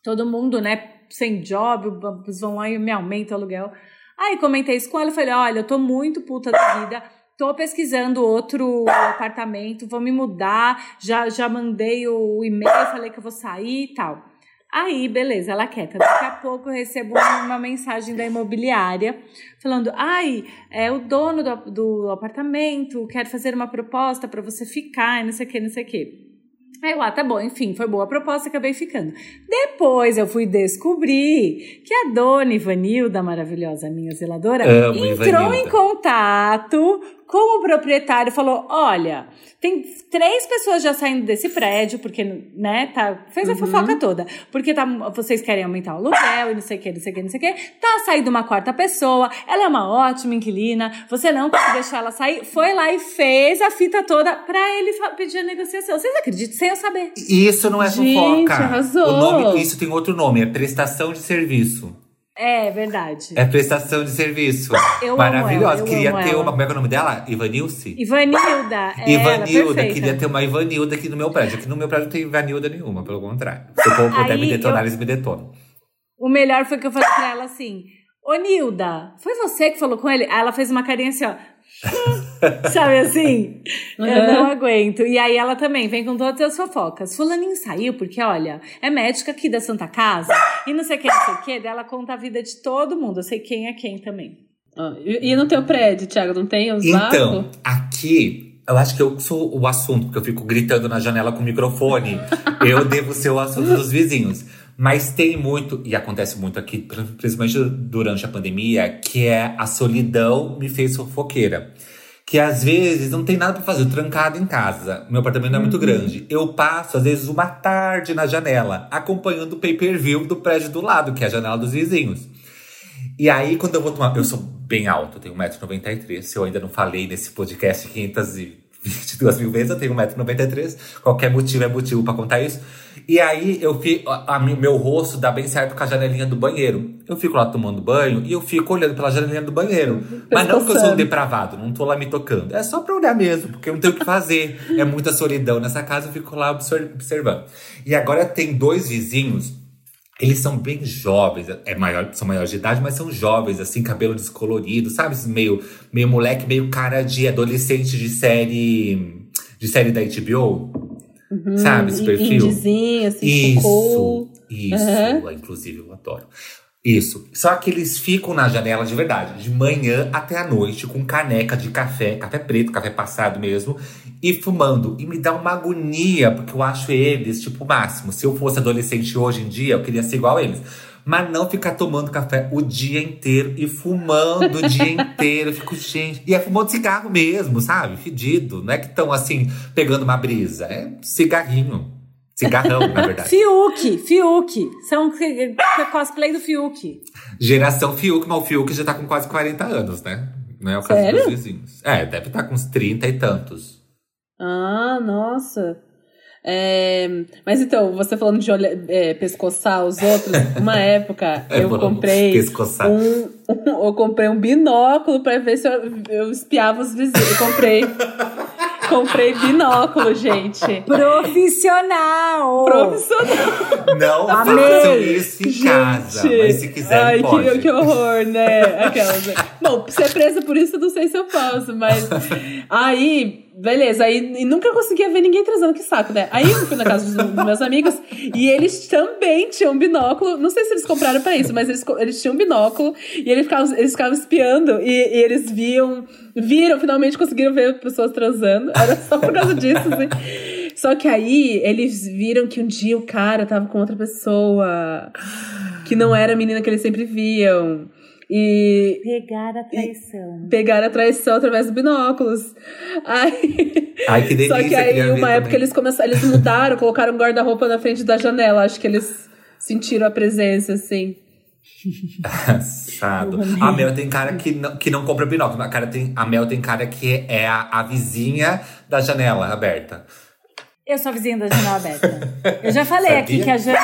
Todo mundo, né, sem job, vão lá e me aumenta o aluguel. Aí comentei isso com ela, falei, olha, eu tô muito puta da vida, tô pesquisando outro apartamento, vou me mudar, já, já mandei o e-mail, falei que eu vou sair e tal. Aí, beleza, ela quieta. Daqui a pouco eu recebo uma mensagem da imobiliária falando: ai, é o dono do, do apartamento quer fazer uma proposta para você ficar, não sei o que, não sei o que. Aí eu, ah, tá bom, enfim, foi boa a proposta, acabei ficando. Depois eu fui descobrir que a dona Ivanilda, maravilhosa minha zeladora, Amo entrou Ivanilda. em contato com o proprietário falou: olha, tem três pessoas já saindo desse prédio, porque, né, tá, fez a uhum. fofoca toda. Porque tá, vocês querem aumentar o aluguel e não sei o que, não sei o que, não sei o que. Tá saindo uma quarta pessoa, ela é uma ótima inquilina, você não pode deixar ela sair. Foi lá e fez a fita toda pra ele pedir a negociação. Vocês acreditam? Sem eu saber. Isso não é Gente, fofoca. Arrasou. O nome, isso tem outro nome, é prestação de serviço. É verdade. É prestação de serviço. Eu Maravilhosa. Amo queria ter ela. uma. Como é, é o nome dela? Ivanilce? Ivanilda. É Ivanilda. Ela, queria ter uma Ivanilda aqui no meu prédio. Aqui no meu prédio não tem Ivanilda nenhuma, pelo contrário. Se eu puder me detonar, eu... eles me detonam. O melhor foi que eu falei pra ela assim: Ô Nilda, foi você que falou com ele? Aí ela fez uma carinha assim, ó. Sabe assim? Uhum. Eu não aguento. E aí ela também vem com todas as fofocas. Fulaninho saiu porque, olha, é médica aqui da Santa Casa e não sei o que, não sei o que. Dela conta a vida de todo mundo. Eu sei quem é quem também. Ah, e, no teu prédio, Thiago, não tem os Então, aqui eu acho que eu sou o assunto, porque eu fico gritando na janela com o microfone. eu devo ser o assunto dos vizinhos. Mas tem muito, e acontece muito aqui, principalmente durante a pandemia, que é a solidão me fez fofoqueira. Que às vezes não tem nada para fazer, trancado em casa. Meu apartamento não é muito uhum. grande. Eu passo, às vezes, uma tarde na janela, acompanhando o pay-per-view do prédio do lado, que é a janela dos vizinhos. E aí, quando eu vou tomar. Eu sou bem alto, tenho 1,93m. Se eu ainda não falei nesse podcast 522 mil vezes, eu tenho 1,93m. Qualquer motivo é motivo para contar isso. E aí eu fico, a, a, meu rosto dá bem certo com a janelinha do banheiro. Eu fico lá tomando banho e eu fico olhando pela janelinha do banheiro. Mas não que eu sou um depravado, não tô lá me tocando. É só pra olhar mesmo, porque eu não tenho o que fazer. é muita solidão nessa casa, eu fico lá observando. E agora tem dois vizinhos eles são bem jovens, é maior, são maiores de idade, mas são jovens, assim, cabelo descolorido, sabe? Meio, meio moleque, meio cara de adolescente de série. de série da HBO. Uhum, Sabe esse perfil? Indizinho, assim, Isso, isso. Uhum. Inclusive, eu adoro. Isso. Só que eles ficam na janela de verdade, de manhã até a noite, com caneca de café, café preto, café passado mesmo, e fumando. E me dá uma agonia, porque eu acho eles, tipo, o máximo. Se eu fosse adolescente hoje em dia, eu queria ser igual a eles mas não ficar tomando café o dia inteiro e fumando o dia inteiro. Eu fico, gente. E é fumando cigarro mesmo, sabe? Fedido. Não é que estão assim, pegando uma brisa. É cigarrinho. Cigarrão, na verdade. Fiuk, Fiuk. São cosplay do Fiuk. Geração Fiuk, mas o Fiuk já tá com quase 40 anos, né? Não é o caso Sério? dos vizinhos. É, deve estar com uns 30 e tantos. Ah, nossa. É, mas então, você falando de olha, é, pescoçar os outros, uma época É, eu comprei pescoçar. um, eu comprei um binóculo pra ver se eu, eu espiava os vizinhos. Eu comprei comprei binóculo, gente. Profissional! Profissional. Não Amei. façam isso em casa, mas se quiser Ai, pode. que, que horror, né? Aquelas. Bom, ser presa por isso, eu não sei se eu posso, mas. Aí, beleza. Aí nunca conseguia ver ninguém transando, que saco, né? Aí eu fui na casa dos, dos meus amigos e eles também tinham binóculo. Não sei se eles compraram pra isso, mas eles, eles tinham binóculo e eles ficavam, eles ficavam espiando e, e eles viam. Viram, finalmente conseguiram ver pessoas transando. Era só por causa disso, assim. Só que aí eles viram que um dia o cara tava com outra pessoa. Que não era a menina que eles sempre viam. E Pegar a traição. pegaram a traição através dos binóculos. Aí, Ai, que delícia. só que aí, uma época, também. eles começaram, eles mudaram, colocaram um guarda-roupa na frente da janela. Acho que eles sentiram a presença, assim. Engraçado. A Mel tem cara que não, que não compra binóculo. A, cara tem, a Mel tem cara que é a, a vizinha da janela aberta. Eu sou a vizinha da janela aberta. Eu já falei Sabia? aqui que a Jana,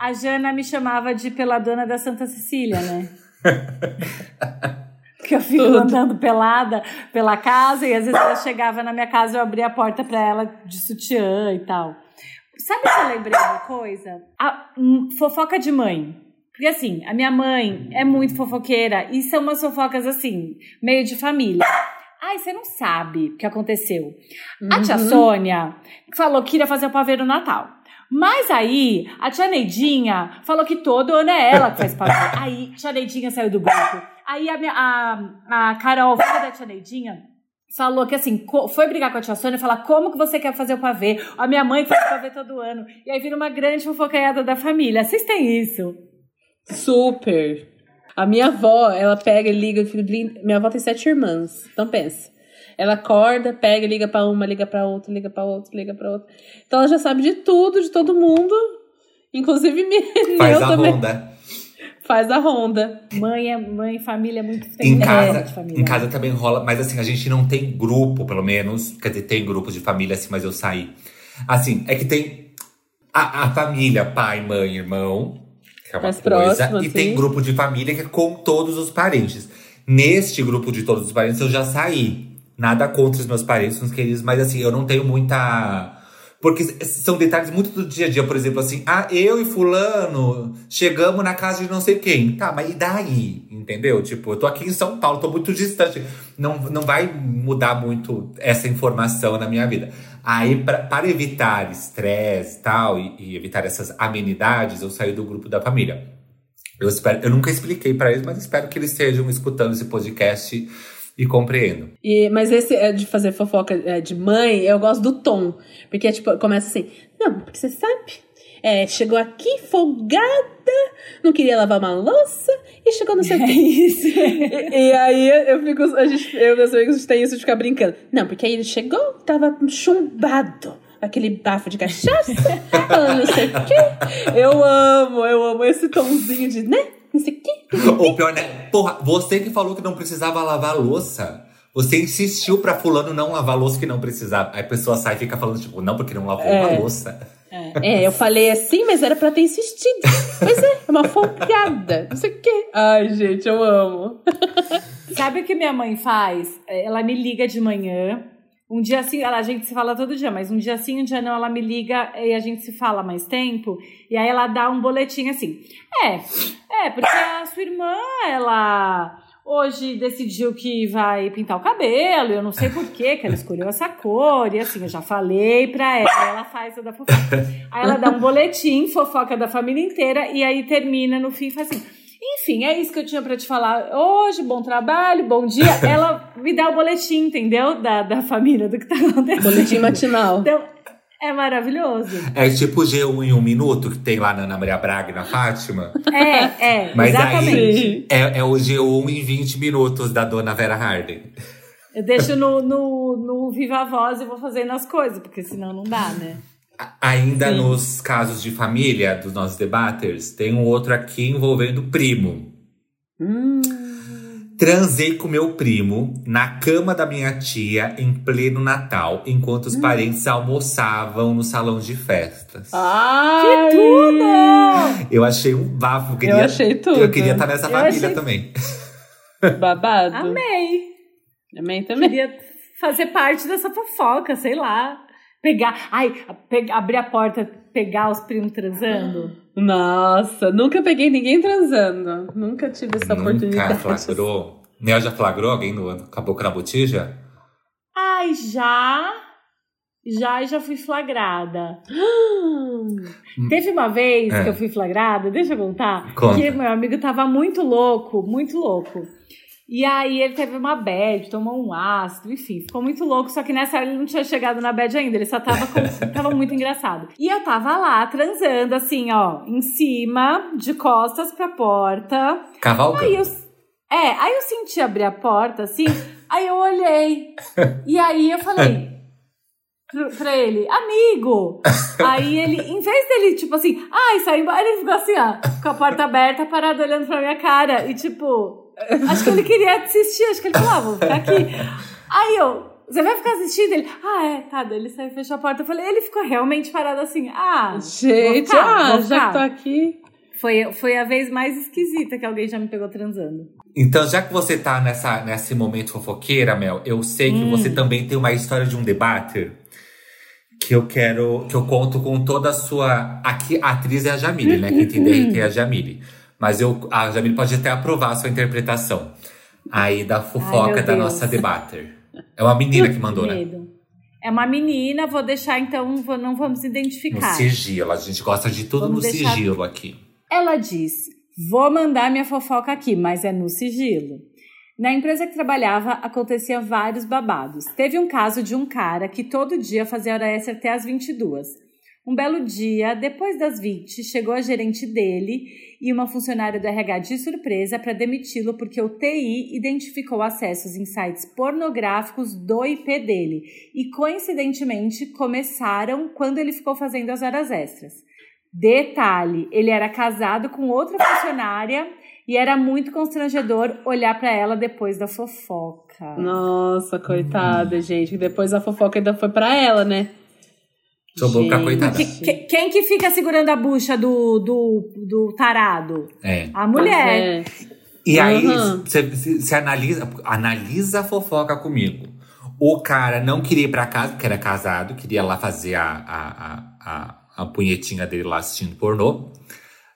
a Jana me chamava de peladona da Santa Cecília, né? que eu fico Tudo. andando pelada pela casa e às vezes ela chegava na minha casa e eu abria a porta pra ela de sutiã e tal. Sabe que eu lembrei uma coisa? A hum, fofoca de mãe. Porque assim, a minha mãe é muito fofoqueira e são umas fofocas assim, meio de família. Ai, você não sabe o que aconteceu. A tia Sônia falou que iria fazer o pavê no Natal. Mas aí, a tia Neidinha falou que todo ano é ela que faz pavê. Aí, tia Neidinha saiu do grupo. Aí, a, minha, a, a Carol, filha da tia Neidinha, falou que assim, foi brigar com a tia Sônia e falar como que você quer fazer o pavê. A minha mãe faz pavê todo ano. E aí vira uma grande fofocaiada da família. Vocês têm isso? Super. A minha avó, ela pega e liga. li- Minha avó tem sete irmãs. Então pensa. Ela acorda, pega, liga pra uma, liga pra outra, liga pra outra, liga pra outra. Então ela já sabe de tudo, de todo mundo. Inclusive me- Faz a também. ronda. Faz a ronda. Mãe é mãe, família é muito Em muita casa, coisa de família. em casa também rola, mas assim, a gente não tem grupo, pelo menos. Quer dizer, tem grupo de família, assim, mas eu saí. Assim, é que tem a, a família, pai, mãe, irmão, que é uma Mais coisa, próximo, e assim. tem grupo de família que é com todos os parentes. Neste grupo de todos os parentes eu já saí. Nada contra os meus parentes, os queridos, mas assim, eu não tenho muita. Porque são detalhes muito do dia a dia, por exemplo, assim, ah, eu e fulano chegamos na casa de não sei quem. Tá, mas e daí? Entendeu? Tipo, eu tô aqui em São Paulo, tô muito distante. Não, não vai mudar muito essa informação na minha vida. Aí, pra, para evitar estresse tal, e, e evitar essas amenidades, eu saí do grupo da família. Eu, espero, eu nunca expliquei pra eles, mas espero que eles estejam escutando esse podcast e compreendam. E, mas esse é de fazer fofoca é, de mãe, eu gosto do tom. Porque, tipo, começa assim, não, porque você sabe, é, chegou aqui folgada, não queria lavar uma louça e chegou no seu É isso. E, e aí eu fico, a gente, eu e meus amigos a gente tem isso de ficar brincando. Não, porque aí ele chegou, tava chumbado. Aquele bafo de cachaça, falando não sei o quê. Eu amo, eu amo esse tomzinho de, né? Não sei o quê. Ou pior, né? Porra, você que falou que não precisava lavar a louça. Você insistiu pra fulano não lavar a louça que não precisava. Aí a pessoa sai e fica falando, tipo, não, porque não lavou É. uma louça. É, eu falei assim, mas era pra ter insistido. Pois é, é uma folgada. Não sei o quê. Ai, gente, eu amo. Sabe o que minha mãe faz? Ela me liga de manhã. Um dia assim, ela, a gente se fala todo dia, mas um dia sim, um dia não, ela me liga e a gente se fala mais tempo. E aí ela dá um boletim assim. É, é, porque a sua irmã, ela hoje decidiu que vai pintar o cabelo, eu não sei por que que ela escolheu essa cor, e assim, eu já falei pra ela, ela faz toda a fofoca. Aí ela dá um boletim, fofoca da família inteira, e aí termina no fim e faz assim. Enfim, é isso que eu tinha pra te falar hoje. Bom trabalho, bom dia. Ela me dá o boletim, entendeu? Da, da família, do que tá acontecendo. Boletim matinal. Então, é maravilhoso. É tipo o G1 em um minuto que tem lá na Ana Maria Braga e na Fátima. É, é, Mas exatamente. aí é, é o G1 em 20 minutos da dona Vera Harden. Eu deixo no, no, no Viva Voz e vou fazendo as coisas, porque senão não dá, né? Ainda Sim. nos casos de família dos nossos debaters, tem um outro aqui envolvendo primo. Hum. Transei com meu primo na cama da minha tia em pleno Natal, enquanto Hum. os parentes almoçavam no salão de festas. Ai, Que tudo! Eu achei um bafo. Eu, queria, achei tudo. Eu queria estar nessa Eu família achei- também. Babado. Amei. Amei também. Queria fazer parte dessa fofoca, sei lá. Pegar. Ai, pe- abrir a porta, pegar os primos transando. Nossa, nunca peguei ninguém transando. Nunca tive essa Nunca oportunidade. flagrou. Nel já flagrou alguém no Caboclo na Botija? Ai, já. Já, já fui flagrada. Teve uma vez É. que eu fui flagrada, deixa eu contar. Conta. Que meu amigo tava muito louco, muito louco. E aí ele teve uma bad, tomou um ácido, enfim, ficou muito louco. Só que nessa hora ele não tinha chegado na bad ainda, ele só tava, com- tava muito engraçado. E eu tava lá transando, assim, ó, em cima, de costas pra porta. Cavalga? Aí eu, é, aí eu senti abrir a porta, assim, aí eu olhei. E aí eu falei pra ele, amigo! Aí ele, em vez dele, tipo assim, ai, saiu embora, ele ficou assim, ó, com a porta aberta, parado olhando pra minha cara. E tipo, acho que ele queria assistir, acho que ele falou, ah, vou ficar aqui. Aí eu, você vai ficar assistindo? Ele, ah, é, tá. Daí ele saiu e fechou a porta. Eu falei, ele ficou realmente parado assim, ah. Gente, vou ficar, ah, vou já que tô aqui. Foi, foi a vez mais esquisita que alguém já me pegou transando. Então, já que você tá nessa, nesse momento fofoqueira, Mel, eu sei que você também tem uma história de um debate que eu quero. que eu conto com toda a sua. Aqui, a atriz é a Jamile, né? Quem tem DRT é a Jamile. Mas eu, a Jamile pode até aprovar a sua interpretação aí da fofoca meu da nossa debater. É uma menina que mandou, né? É uma menina, vou deixar então, vou- não vamos No identificar. sigilo. A gente gosta de tudo Vamos no deixar- sigilo aqui. Ela diz: Vou mandar minha fofoca aqui, mas é no sigilo. Na empresa que trabalhava, acontecia vários babados. Teve um caso de um cara que todo dia fazia hora extra até as 22. Um belo dia, depois das 20, chegou a gerente dele e uma funcionária do RH de surpresa para demiti-lo porque o TI identificou acessos em sites pornográficos do IP dele e, coincidentemente, começaram quando ele ficou fazendo as horas extras. Detalhe, ele era casado com outra funcionária e era muito constrangedor olhar pra ela depois da fofoca. Nossa, coitada, gente. Depois a fofoca ainda foi pra ela, né? Pra Gente. coitada. Que- que- quem que fica segurando a bucha do, do, do tarado? É. A mulher. É. E aí, Uhum. você analisa, analisa a fofoca comigo. O cara não queria ir pra casa, porque era casado, queria lá fazer a, a, a, a, a punhetinha dele lá assistindo pornô.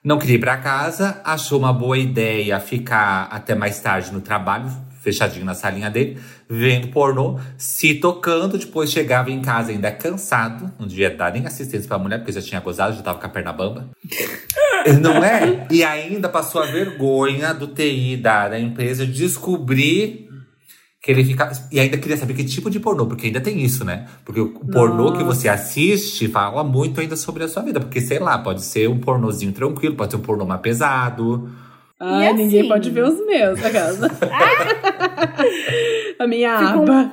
Não queria ir pra casa, achou uma boa ideia ficar até mais tarde no trabalho, fechadinho na salinha dele, vendo pornô, se tocando, depois chegava em casa ainda cansado, não devia dar nem assistência pra mulher, porque já tinha gozado, já tava com a perna bamba. Não é? E ainda passou a vergonha do TI da, da empresa de descobrir que ele fica. E ainda queria saber que tipo de pornô, porque ainda tem isso, né? Porque o pornô que você assiste fala muito ainda sobre a sua vida. Porque, sei lá, pode ser um pornozinho tranquilo, pode ser um pornô mais pesado. Ai, E ninguém assim? pode ver os meus, a casa. a minha Ficou- aba.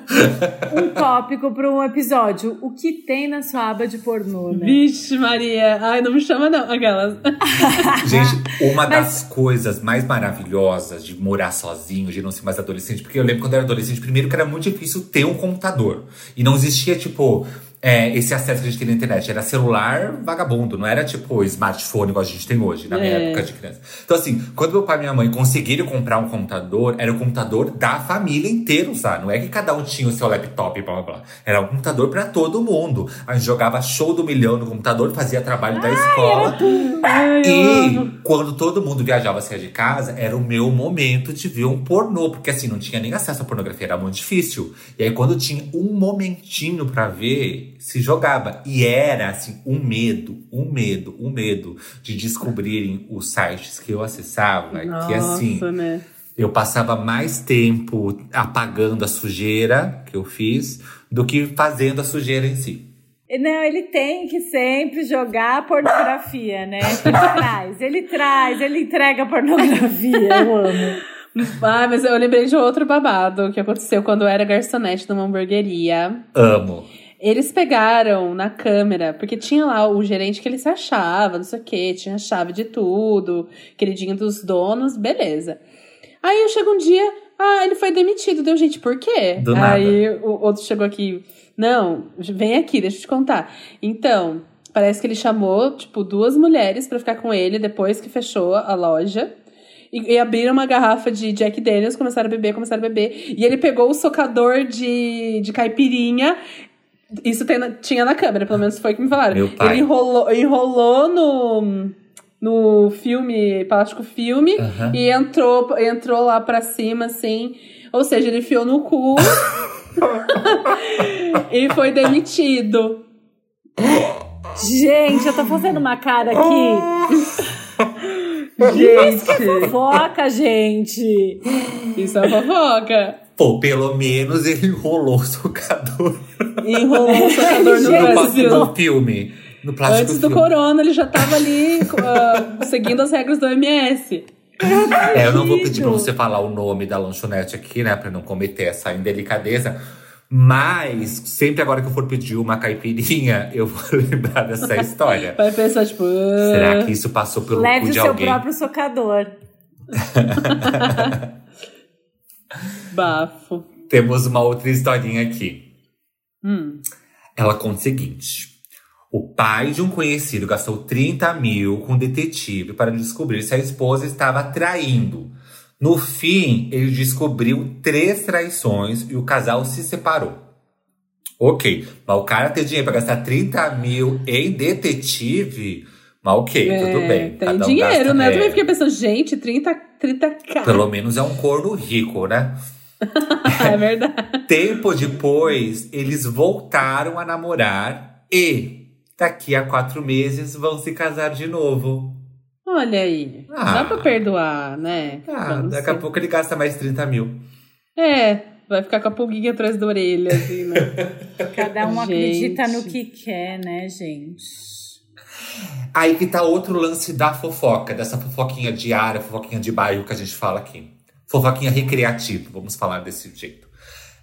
Um tópico para um episódio. O que tem na sua aba de pornô, né? Vixe, Maria. Ai, não me chama não, aquelas. Gente, uma das coisas mais maravilhosas de morar sozinho, de não ser mais adolescente, porque eu lembro quando eu era adolescente, primeiro que era muito difícil ter um computador. E não existia, tipo, é, esse acesso que a gente tem na internet. Era celular vagabundo, não era tipo smartphone igual a gente tem hoje, na minha É. época de criança. Então, assim, quando meu pai e minha mãe conseguiram comprar um computador, era o computador da família inteira usar. Não é que cada um tinha o seu laptop e blá blá blá. Era um computador pra todo mundo. A gente jogava show do milhão no computador, fazia trabalho da escola. Ai, E quando todo mundo viajava sair de casa, era o meu momento de ver um pornô, porque assim, não tinha nem acesso à pornografia, era muito difícil. E aí quando tinha um momentinho pra ver, se jogava. E era assim, um medo, um medo, um medo de descobrirem os sites que eu acessava, Nossa, que assim, né? eu passava mais tempo apagando a sujeira que eu fiz do que fazendo a sujeira em si. Não, ele tem que sempre jogar pornografia, né? Ele traz, ele traz, ele entrega pornografia. Eu amo. Ah, mas eu lembrei de outro babado que aconteceu quando eu era garçonete numa hamburgueria. Amo. Eles pegaram na câmera, porque tinha lá o gerente que ele se achava, não sei o quê, tinha a chave de tudo, queridinho dos donos, beleza. Aí eu chego um dia, ah, ele foi demitido. Deu, gente, por quê? Do nada. Aí o outro chegou aqui, não, vem aqui, deixa eu te contar. Então, parece que ele chamou, tipo, duas mulheres pra ficar com ele depois que fechou a loja. E, e abriram uma garrafa de Jack Daniels, começaram a beber, começaram a beber. E ele pegou o socador de, de caipirinha. Isso tem na- tinha na câmera, pelo menos foi o que me falaram. Meu pai. Ele enrolou, enrolou no, no filme, plástico filme, Aham. e entrou, entrou lá pra cima, assim. Ou seja, ele enfiou no cu e foi demitido. Gente, eu tô fazendo uma cara aqui. Gente, Foca, gente. isso é fofoca. Pô, pelo menos ele enrolou o socador Enrolou o socador no Brasil. no filme. No plástico Antes do filme. corona, ele já tava ali ah, seguindo as regras do OMS. É, eu não vou pedir pra você falar o nome da lanchonete aqui, né? Pra não cometer essa indelicadeza. Mas, sempre agora que eu for pedir uma caipirinha, eu vou lembrar dessa história. Vai pensar, tipo. ah, Será que isso passou pelo Leve cu o de seu alguém? próprio socador. Bafo. Temos uma outra historinha aqui. Hum. Ela conta o seguinte: o pai de um conhecido gastou 30 mil com um detetive para descobrir se a esposa estava traindo. No fim, ele descobriu três traições e o casal se separou. Ok, mas o cara ter dinheiro para gastar 30 mil em detetive, mas ok, tudo É, bem. Tem um dinheiro, gasta- né? Eu é, também fiquei pensando, gente, 30, 30k. Pelo menos é um corno rico, né? é verdade. Tempo depois, eles voltaram a namorar e daqui a quatro meses vão se casar de novo. Olha aí. Ah. Dá pra perdoar, né? Ah, Vamos daqui a ser. pouco ele gasta mais 30 mil. É, vai ficar com a pulguinha atrás da orelha, assim, né? Cada um Gente. acredita no que quer, né, gente? Aí que tá outro lance da fofoca, dessa fofoquinha diária, fofoquinha de bairro que a gente fala aqui. Fofoquinha recreativa, vamos falar desse jeito.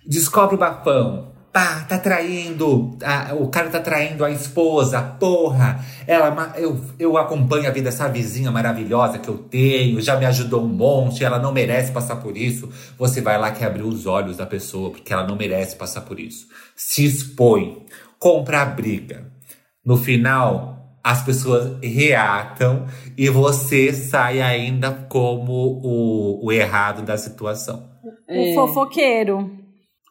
Descobre o bafão. Pá, tá traindo. ah, o cara tá traindo a esposa, porra. Ela, eu, eu acompanho a vida dessa vizinha maravilhosa que eu tenho, já me ajudou um monte, ela não merece passar por isso. Você vai lá que abrir os olhos da pessoa, porque ela não merece passar por isso. Se expõe, compra a briga. No final, as pessoas reatam e você sai ainda como o, o errado da situação. O fofoqueiro.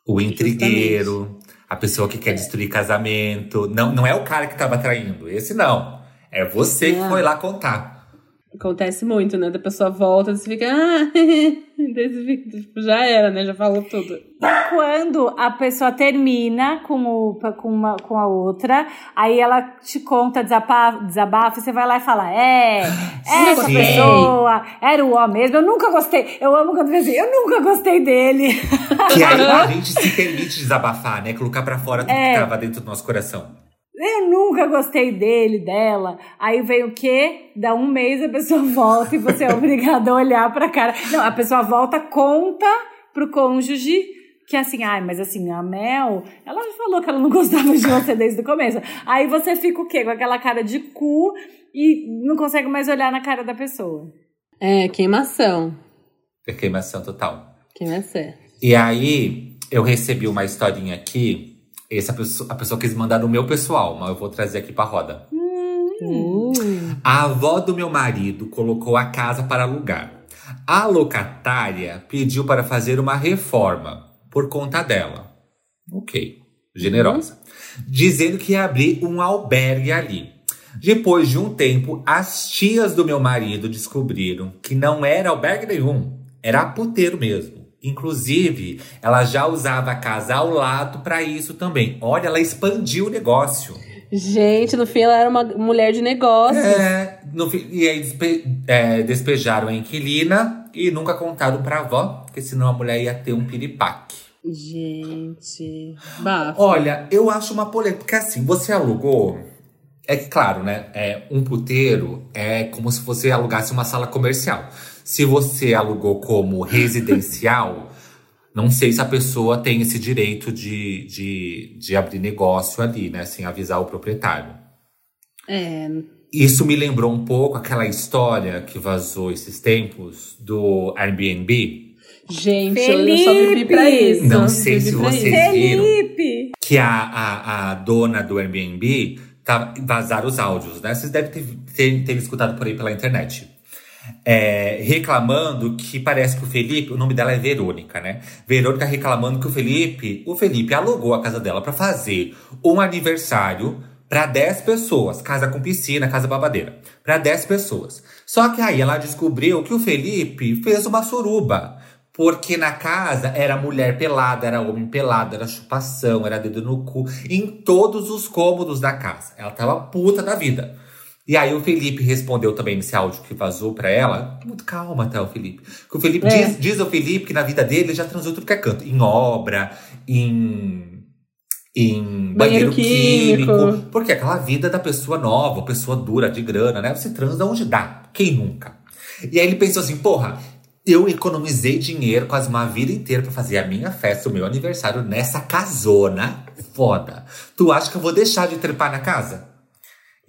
O intrigueiro, a pessoa que quer destruir casamento. Não, não é o cara que tava traindo, esse não. É você que foi lá contar. Acontece muito, né? Da pessoa volta e você fica. Ah, tipo, já era, né? Já falou tudo. Quando a pessoa termina com, o, com, uma, com a outra, aí ela te conta desabafa, desabafa e você vai lá e fala: É, essa Sim. pessoa era o homem mesmo. Eu nunca gostei. Eu amo quando assim, eu nunca gostei dele. Que aí a gente se permite desabafar, né? Colocar pra fora tudo É. que tava dentro do nosso coração. Eu nunca gostei dele, dela. Aí vem o quê? Dá um mês a pessoa volta e você é obrigado a olhar pra cara. Não, a pessoa volta, conta pro cônjuge que assim, ai, mas assim, a Mel, ela já falou que ela não gostava de você desde o começo. Aí você fica o quê? Com aquela cara de cu e não consegue mais olhar na cara da pessoa. É, queimação. É queimação total. Queimação. E aí, eu recebi uma historinha aqui. Essa pessoa, a pessoa quis mandar no meu pessoal, mas eu vou trazer aqui pra roda. Uh, A avó do meu marido colocou a casa para alugar. A locatária pediu para fazer uma reforma por conta dela. Ok, generosa. Dizendo que ia abrir um albergue ali. Depois de um tempo, as tias do meu marido descobriram que não era albergue nenhum, era puteiro mesmo. Inclusive, ela já usava a casa ao lado para isso também. Olha, ela expandiu o negócio. Gente, no fim ela era uma mulher de negócio. É, no fim- e aí despe- é, despejaram a inquilina e nunca contaram pra avó, porque senão a mulher ia ter um piripaque. Gente. Bafo. Olha, eu acho uma polêmica, porque assim, você alugou. É claro, né? É, um puteiro é como se você alugasse uma sala comercial. Se você alugou como residencial, Não sei se a pessoa tem esse direito de, de, de abrir negócio ali, né? Sem avisar o proprietário. É. Isso me lembrou um pouco aquela história que vazou esses tempos do Airbnb. Gente, eu só vivi pra isso. Não sei se vocês isso. viram. Felipe! Que a, a, a dona do Airbnb tá, vazaram os áudios, né? Vocês devem ter, ter, ter escutado por aí pela internet. É, reclamando que parece que o Felipe, o nome dela é Verônica, né? Verônica reclamando que o Felipe, o Felipe alugou a casa dela pra fazer um aniversário pra 10 pessoas, casa com piscina, casa babadeira, Pra 10 pessoas. Só que aí ela descobriu que o Felipe fez uma suruba. Porque na casa era mulher pelada, era homem pelado, era chupação, era dedo no cu, em todos os cômodos da casa. Ela tava puta da vida. E aí o Felipe respondeu também nesse áudio que vazou pra ela. Muito calma, tá, o Felipe. Que o Felipe É. diz, diz ao Felipe que na vida dele ele já transou tudo que é canto. Em obra, em. Em banheiro, Banheiro químico. químico. Porque aquela vida da pessoa nova, pessoa dura, de grana, né? Você transa onde dá. Quem nunca? E aí ele pensou assim, porra, eu economizei dinheiro quase uma vida inteira pra fazer a minha festa, o meu aniversário nessa casona foda. Tu acha que eu vou deixar de trepar na casa?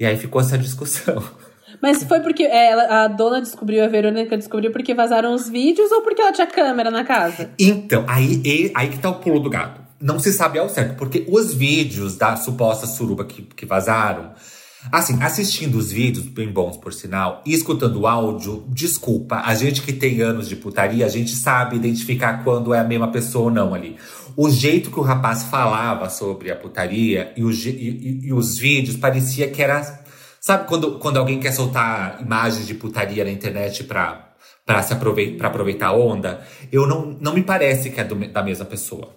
E aí ficou essa discussão. Mas foi porque é, ela- a dona descobriu, a Verônica descobriu porque vazaram os vídeos ou porque ela tinha câmera na casa? Então, aí, aí que tá o pulo do gato. Não se sabe ao certo, porque os vídeos da suposta suruba que, que vazaram. Assim, assistindo os vídeos, bem bons por sinal, e escutando o áudio, desculpa, a gente que tem anos de putaria, a gente sabe identificar quando é a mesma pessoa ou não ali. O jeito que o rapaz falava sobre a putaria e, o e- e- os vídeos parecia que era. Sabe quando, quando alguém quer soltar imagens de putaria na internet pra, pra, se aproveitar, pra aproveitar a onda? Eu não, não me parece que é do da mesma pessoa.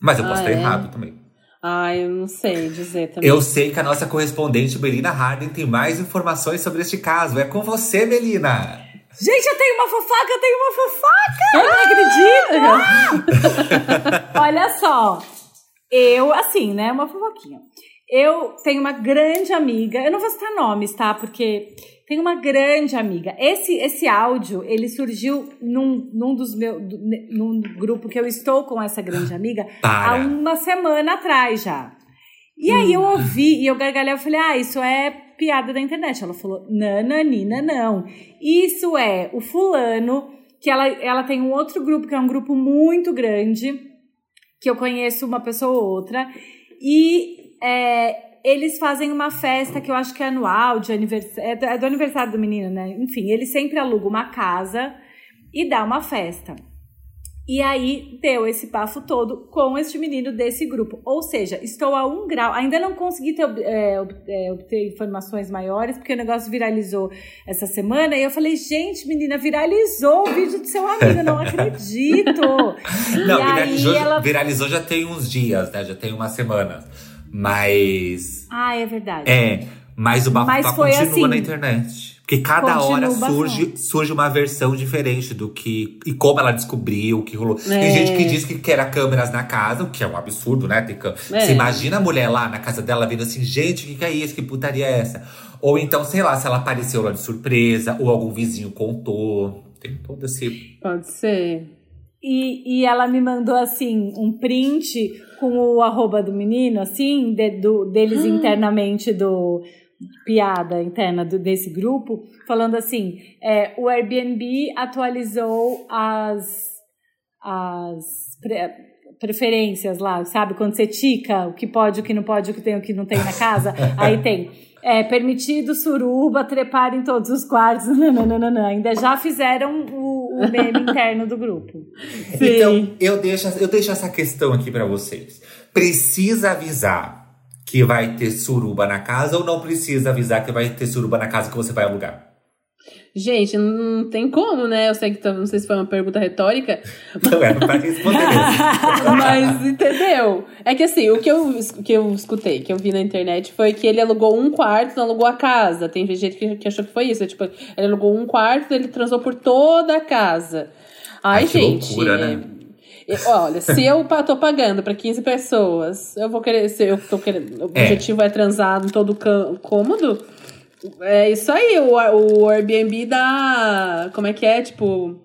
Mas eu posso Ah, estar é? errado também. Ai, eu não sei dizer também. Eu sei que a nossa correspondente Melina Harden tem mais informações sobre este caso. É com você, Melina! Gente, eu tenho uma fofoca, eu tenho uma fofoca! Eu não acredito! Olha só, eu, assim, né, uma fofoquinha. Eu tenho uma grande amiga, eu não vou citar nomes, tá? Porque tem uma grande amiga. Esse, esse áudio, ele surgiu num, num dos meus, num grupo que eu estou com essa grande amiga há Para. uma semana atrás já. E aí eu ouvi e eu gargalhei, eu falei, ah, isso é piada da internet. Ela falou, nananina, não. Isso é o fulano, que ela, ela tem um outro grupo, que é um grupo muito grande, que eu conheço uma pessoa ou outra, e é, eles fazem uma festa que eu acho que é anual, de aniversário, é do- é do aniversário do menino, né? Enfim, ele sempre aluga uma casa e dá uma festa. E aí deu esse bafo todo com este menino desse grupo. Ou seja, estou a um grau. Ainda não consegui ter, é, é, obter informações maiores, porque o negócio viralizou essa semana. E eu falei, gente, menina, viralizou o vídeo do seu amigo, eu não acredito. Não, viralizou, ela. viralizou já tem uns dias, né? Já tem umas semanas. Mas. Ah, é verdade. É, mas o bafafá continua assim, na internet. Porque cada hora surge, surge uma versão diferente do que. E como ela descobriu, o que rolou. Tem É. gente que diz que quer câmeras na casa, o que é um absurdo, né? Tem cam- É. Você imagina a mulher lá na casa dela vendo assim, gente, o que, que é isso? Que putaria é essa? Ou então, sei lá, se ela apareceu lá de surpresa, ou algum vizinho contou. Tem todo esse. Pode ser. E, e ela me mandou assim um print com o arroba do menino, assim, de- do, deles internamente do piada interna do- desse grupo, falando assim: é, o Airbnb atualizou as, as pre- preferências lá, sabe? Quando você tica o que pode, o que não pode, o que tem, o que não tem na casa, aí tem. É, permitido suruba trepar em todos os quartos. Nananana. Ainda já fizeram o, o meme interno do grupo. Sim. Então, eu deixo, eu deixo essa questão aqui pra vocês. Precisa avisar que vai ter suruba na casa ou não precisa avisar que vai ter suruba na casa que você vai alugar? Gente, não tem como, né? Eu sei que tá- não sei se foi uma pergunta retórica, Não era pra responder mesmo. mas entendeu? É que assim, o que eu, que eu escutei, que eu vi na internet, foi que ele alugou um quarto, não alugou a casa. Tem gente que, que achou que foi isso. Tipo, ele alugou um quarto, ele transou por toda a casa. Ai, Ai, que gente. loucura, né? é- Olha, se eu tô pagando pra 15 pessoas, eu vou querer. Se eu tô querendo. O É. objetivo é transar em todo cômodo. É isso aí, o, o Airbnb dá. Como é que é? Tipo.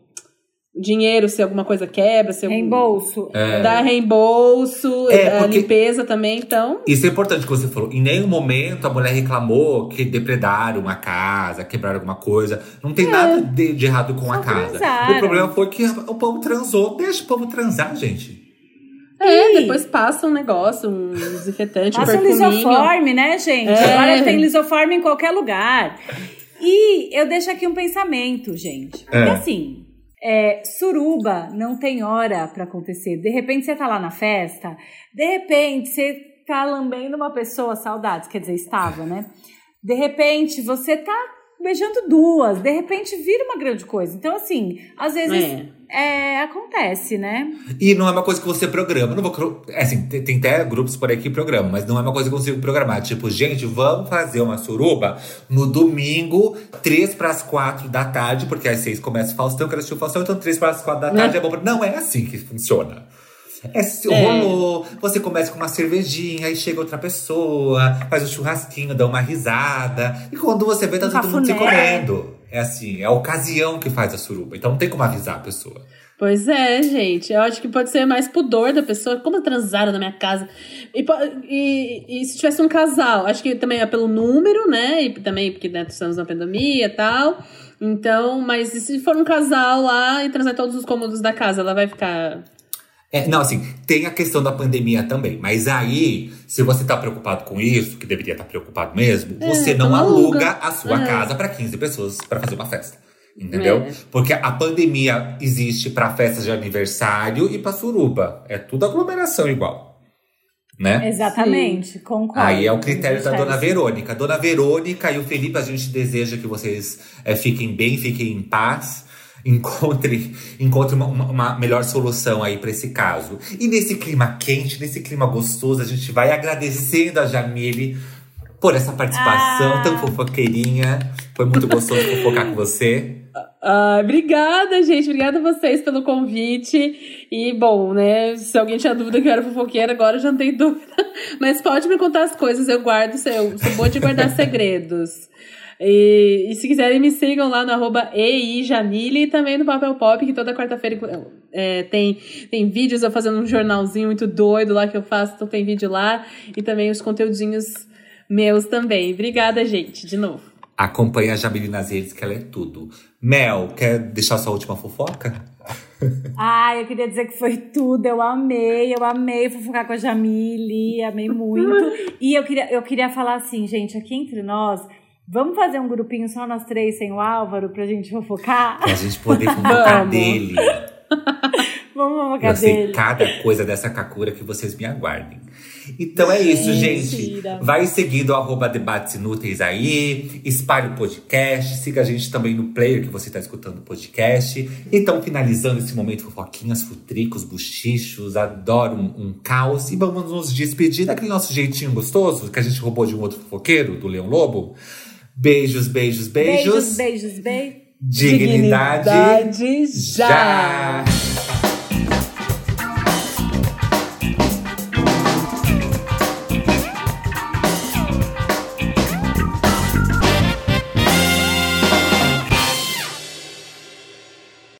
dinheiro se alguma coisa quebra, se algum- Reembolso. É. dá reembolso, É, a porque- limpeza também, então. Isso é importante que você falou. Em nenhum momento a mulher reclamou que depredaram a casa, quebraram alguma coisa. Não tem nada de, de errado com a casa. transaram. O problema foi que o povo transou. Deixa o povo transar, gente. É, Ih. depois passa um negócio, um desinfetante, um Passa um perfuminho. lisoforme, né, gente? É. Agora tem lisoforme em qualquer lugar. E eu deixo aqui um pensamento, gente. Porque É. assim, é, suruba não tem hora pra acontecer. De repente você tá lá na festa, de repente você tá lambendo uma pessoa, saudades, quer dizer, estava, né? De repente você tá beijando duas, de repente vira uma grande coisa. Então, assim, às vezes é, acontece, né? E não é uma coisa que você programa. Não vou, é assim, tem, tem até grupos por aí que programam, mas não é uma coisa que eu consigo programar. Tipo, gente, vamos fazer uma suruba no domingo, 3 para as 4 da tarde, porque às 6 começa o Faustão, eu quero assistir o Faustão, então 3 para as 4 da tarde é bom. pra- Não é assim que funciona. É, É. rolou, você começa com uma cervejinha, aí chega outra pessoa, faz um churrasquinho, dá uma risada. E quando você vê, tá Um todo mundo se comendo. É assim, é a ocasião que faz a suruba. Então não tem como avisar a pessoa. Pois é, gente. Eu acho que pode ser mais pudor da pessoa. Como transaram na minha casa? E, e- e se tivesse um casal? Acho que também é pelo número, né? E também porque né, estamos na pandemia e tal. Então, mas se for um casal lá e transar todos os cômodos da casa, ela vai ficar. É, não, assim, tem a questão da pandemia também. Mas aí, se você tá preocupado com isso, que deveria estar preocupado mesmo, você não aluga aluga. a sua É. casa para 15 pessoas para fazer uma festa. Entendeu? É. Porque a pandemia existe para festas de aniversário e para suruba. É tudo aglomeração igual. Né? Exatamente, concordo. Aí é o critério da Dona. Verônica. Dona Verônica e o Felipe, a gente deseja que vocês é, fiquem bem, fiquem em paz. Encontre, encontre uma, uma- uma melhor solução aí pra esse caso. E nesse clima quente, nesse clima gostoso, a gente vai agradecendo a Jamile por essa participação Ah. tão fofoqueirinha. Foi muito gostoso fofocar com você. Ah, obrigada, gente. Obrigada a vocês pelo convite. E, bom, né? Se alguém tinha dúvida que eu era fofoqueira, agora eu já não tenho dúvida. Mas pode me contar as coisas, eu guardo. Eu sou boa de guardar segredos. E, e se quiserem, me sigam lá no arroba EIJamile e também no Papel Pop, que toda quarta-feira é, tem, tem vídeos eu fazendo um jornalzinho muito doido lá que eu faço, então tem vídeo lá. E também os conteúdinhos meus também. Obrigada, gente, de novo. Acompanhe a Jamile nas redes, que ela é tudo. Mel, quer deixar sua última fofoca? Ai, eu queria dizer que foi tudo. Eu amei, eu amei fofocar com a Jamile, amei muito. E eu queria, eu queria falar assim, gente, aqui entre nós, vamos fazer um grupinho só nós três sem o Álvaro pra gente fofocar? Pra gente poder fofocar dele. Vamos fofocar Eu sei dele. cada coisa dessa Kakura que vocês me aguardem. Então é isso, gente. Mentira. Vai seguindo arroba debates inúteis aí, espalhe o podcast, siga a gente também no player que você está escutando o podcast. Então, finalizando esse momento fofoquinhas, futricos, buchichos, adoro um, um caos. E vamos nos despedir daquele nosso jeitinho gostoso que a gente roubou de um outro fofoqueiro, do Leão Lobo. Beijos, beijos, beijos. Beijos, beijos, beijos. Dignidade, Dignidade já. já.